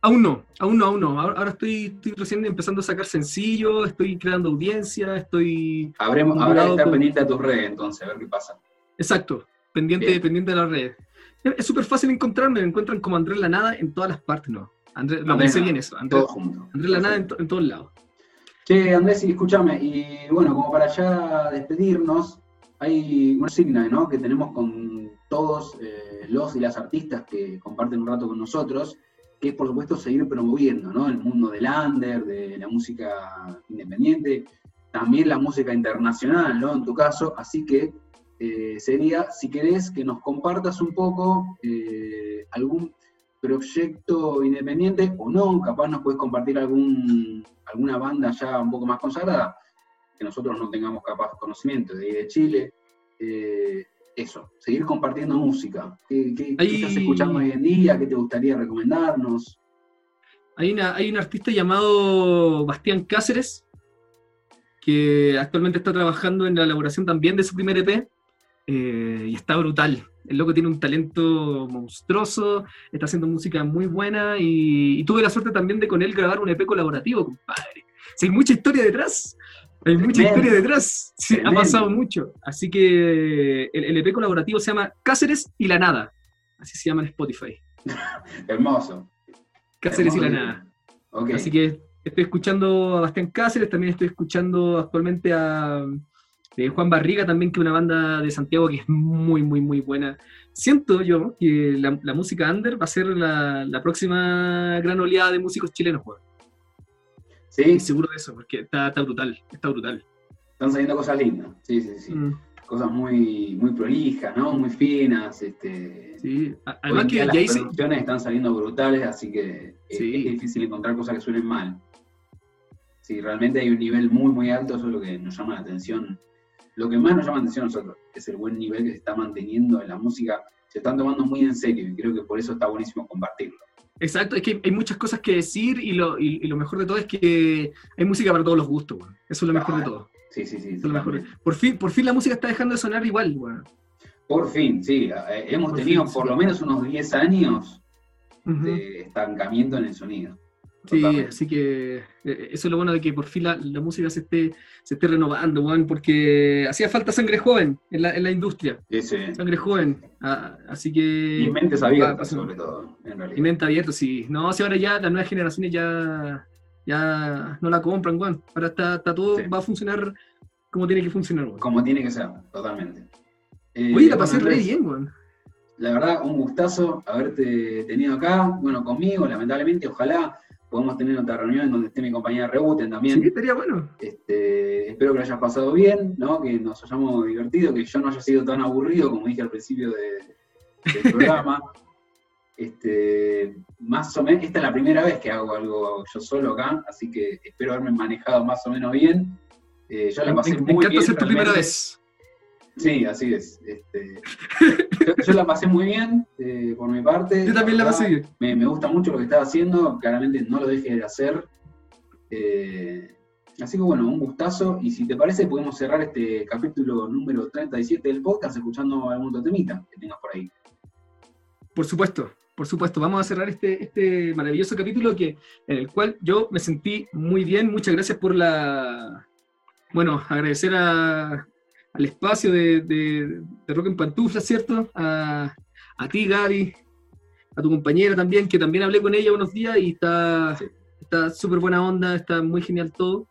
Aún no, aún no, aún no. Ahora, estoy, estoy, recién empezando a sacar sencillos, estoy creando audiencia, estoy... Habremos, habrá que estar pendiente a tus redes entonces, a ver qué pasa. Exacto, pendiente, pendiente de las redes. Es súper fácil encontrarme, me encuentran como Andrés Lanada en todas las partes, ¿no? Andrés, lo pensé bien eso, Andrés, Andrés Lanada en, en, todos lados. Che, Andrés, escúchame, y bueno, como para ya despedirnos, hay una signa, ¿no? Que tenemos con todos eh, los y las artistas que comparten un rato con nosotros, que es por supuesto seguir promoviendo ¿no? el mundo del under, de la música independiente, también la música internacional, ¿no? En tu caso, así que eh, sería, si querés, que nos compartas un poco eh, algún proyecto independiente o no, capaz nos puedes compartir algún, alguna banda ya un poco más consagrada, que nosotros no tengamos capaz conocimiento de, de Chile. Eh, eso, seguir compartiendo música. ¿Qué, estás escuchando hoy en día? ¿Qué te gustaría recomendarnos? Hay, una, hay un artista llamado Bastián Cáceres, que actualmente está trabajando en la elaboración también de su primer EP, eh, y está brutal. El loco tiene un talento monstruoso, está haciendo música muy buena, y, tuve la suerte también de con él grabar un EP colaborativo, compadre. Si hay mucha historia detrás, hay mucha historia detrás, sí, ha pasado mucho. Así que el, EP colaborativo se llama Cáceres y la Nada. Así se llama en Spotify. *laughs* Hermoso. Cáceres y la Nada. Así que estoy escuchando a Bastián Cáceres, también estoy escuchando actualmente a eh, Juan Barriga también, que es una banda de Santiago que es muy, muy, muy buena. Siento yo que la, música under va a ser la, próxima gran oleada de músicos chilenos, Sí. seguro de eso, porque está, brutal, está brutal. Están saliendo cosas lindas, sí, sí, sí. Mm. Cosas muy, muy prolijas, ¿no? Muy finas. Este... Sí, además que las producciones están saliendo brutales, así que es, difícil encontrar cosas que suenen mal. Sí, realmente hay un nivel muy, muy alto, eso es lo que nos llama la atención. Lo que más nos llama la atención a nosotros es el buen nivel que se está manteniendo en la música. Se están tomando muy en serio y creo que por eso está buenísimo compartirlo. Exacto, es que hay muchas cosas que decir y lo, y, lo mejor de todo es que hay música para todos los gustos, Eso es lo mejor de todo. Sí, sí, sí. Por, fin, por fin la música está dejando de sonar igual, Por fin, sí. Eh, hemos tenido por lo menos unos 10 años de estancamiento en el sonido. Sí, así que eh, eso es lo bueno de que por fin la, música se esté, se esté renovando, porque hacía falta sangre joven en la, en la industria. Sí, sí. Sangre joven. Ah, así que. Y mentes abiertas, sobre todo, en realidad. Y mentes abiertas, sí. No, si ahora ya las nuevas generaciones ya, ya no la compran, Juan. Ahora está, está todo, va a funcionar como tiene que funcionar, Como tiene que ser, totalmente. Eh, Oye, la pasé re bien, Juan. La verdad, un gustazo haberte tenido acá, bueno, conmigo, lamentablemente, ojalá podemos tener otra reunión donde esté mi compañera Rebuten también. Sí, estaría bueno. Este, espero que lo hayas pasado bien, ¿no? que nos hayamos divertido, que yo no haya sido tan aburrido como dije al principio del *laughs* programa. este, más o menos, esta es la primera vez que hago algo yo solo acá, así que espero haberme manejado más o menos bien. Eh, yo la pasé muy bien. Me encanta ser tu primera vez. Sí, así es. Este, yo, la pasé muy bien eh, por mi parte. Yo también la, pasé bien. Me, gusta mucho lo que estaba haciendo, claramente no lo deje de hacer. Eh, así que bueno, un gustazo. Y si te parece, podemos cerrar este capítulo número 37 del podcast escuchando algún otro temita que tengas por ahí. Por supuesto, por supuesto. Vamos a cerrar este, este maravilloso capítulo que, en el cual yo me sentí muy bien. Muchas gracias por la. Bueno, agradecer a, al espacio de, de, Rock en Pantufla, ¿cierto? A, a, ti, Gaby, a tu compañera también, que también hablé con ella unos días y está súper buena onda, está muy genial todo.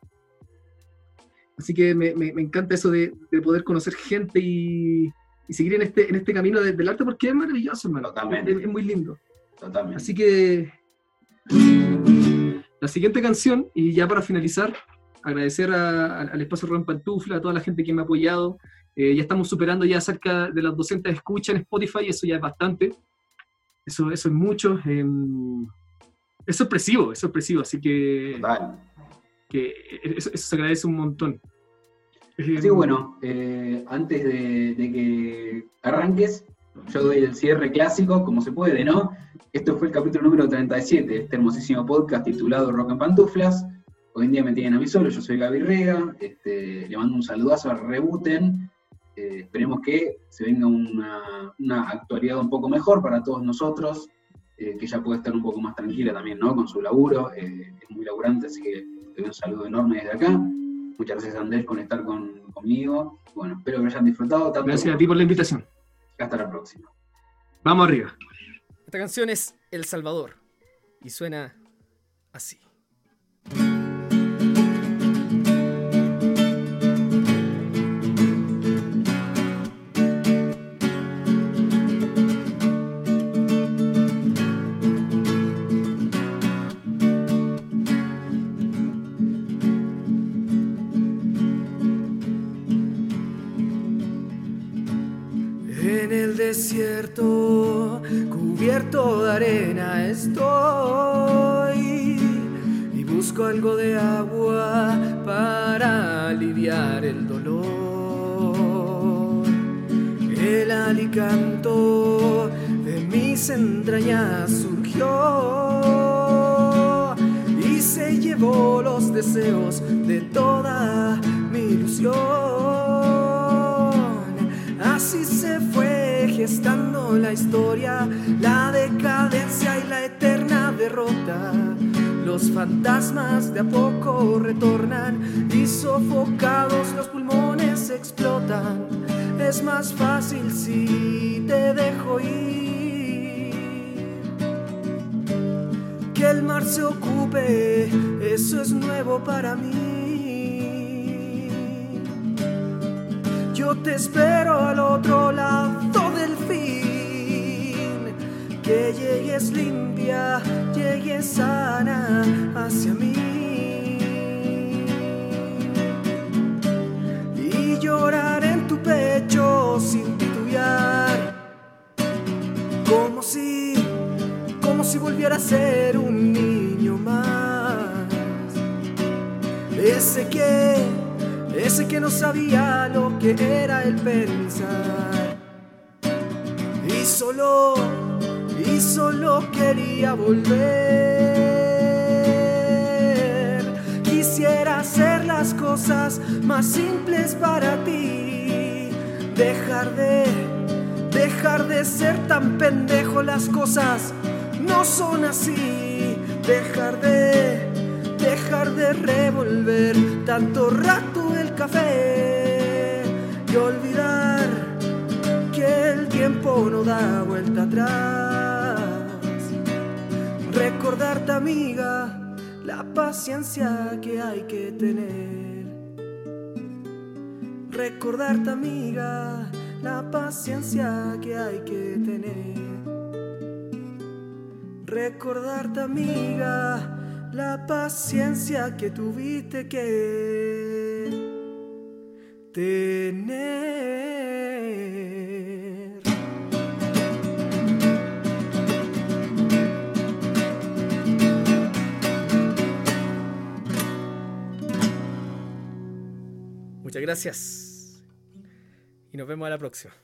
Así que me, me, encanta eso de, de, poder conocer gente y, y, seguir en este, en este camino del arte porque es maravilloso, hermano. Totalmente. Es, muy lindo. Totalmente. Así que la siguiente canción, y ya para finalizar, agradecer al espacio Ron Pantufla, a toda la gente que me ha apoyado. Eh, ya estamos superando ya cerca de las 200 escuchas en Spotify, eso ya es bastante. Eso, eso es mucho. Em, es sorpresivo, es sorpresivo, así que, que eso, se agradece un montón. Sí, bueno, eh, antes de, de, que arranques, yo doy el cierre clásico, como se puede, ¿no? Esto fue el capítulo número 37 de este hermosísimo podcast titulado Rock en Pantuflas. Hoy en día me tienen a mí solo, yo soy Gaby Rega, este, le mando un saludazo a Rebuten. Eh, esperemos que se venga una, actualidad un poco mejor para todos nosotros, eh, que ella pueda estar un poco más tranquila también, ¿no? Con su laburo, eh, es muy laburante, así que le doy un saludo enorme desde acá. Muchas gracias Andrés por estar conmigo. Bueno, espero que hayan disfrutado. gracias a ti por la invitación. Hasta la próxima. Vamos arriba. Esta canción es El Salvador y suena así. Desierto, cubierto de arena estoy y busco algo de agua para aliviar el dolor. El alicanto de mis entrañas surgió y se llevó los deseos de toda mi ilusión. Así se fue gestando la historia, la decadencia y la eterna derrota. Los fantasmas de a poco retornan y sofocados los pulmones explotan. Es más fácil si te dejo ir. Que el mar se ocupe, eso es nuevo para mí. Yo te espero al otro lado que llegues limpia, llegues sana hacia mí. Y llorar en tu pecho sin titubear, como si, como si volviera a ser un niño más. Ese que, ese que no sabía lo que era el pensar. Y solo solo quería volver. Quisiera hacer las cosas más simples para ti. Dejar de, dejar de ser tan pendejo las cosas no son así. Dejar de, dejar de revolver tanto rato el café y olvidar que el tiempo no da vuelta atrás. Recordarte, amiga, la paciencia que hay que tener. Recordarte, amiga, la paciencia que hay que tener recordarte amiga la paciencia que tuviste que tener. Muchas gracias y nos vemos a la próxima.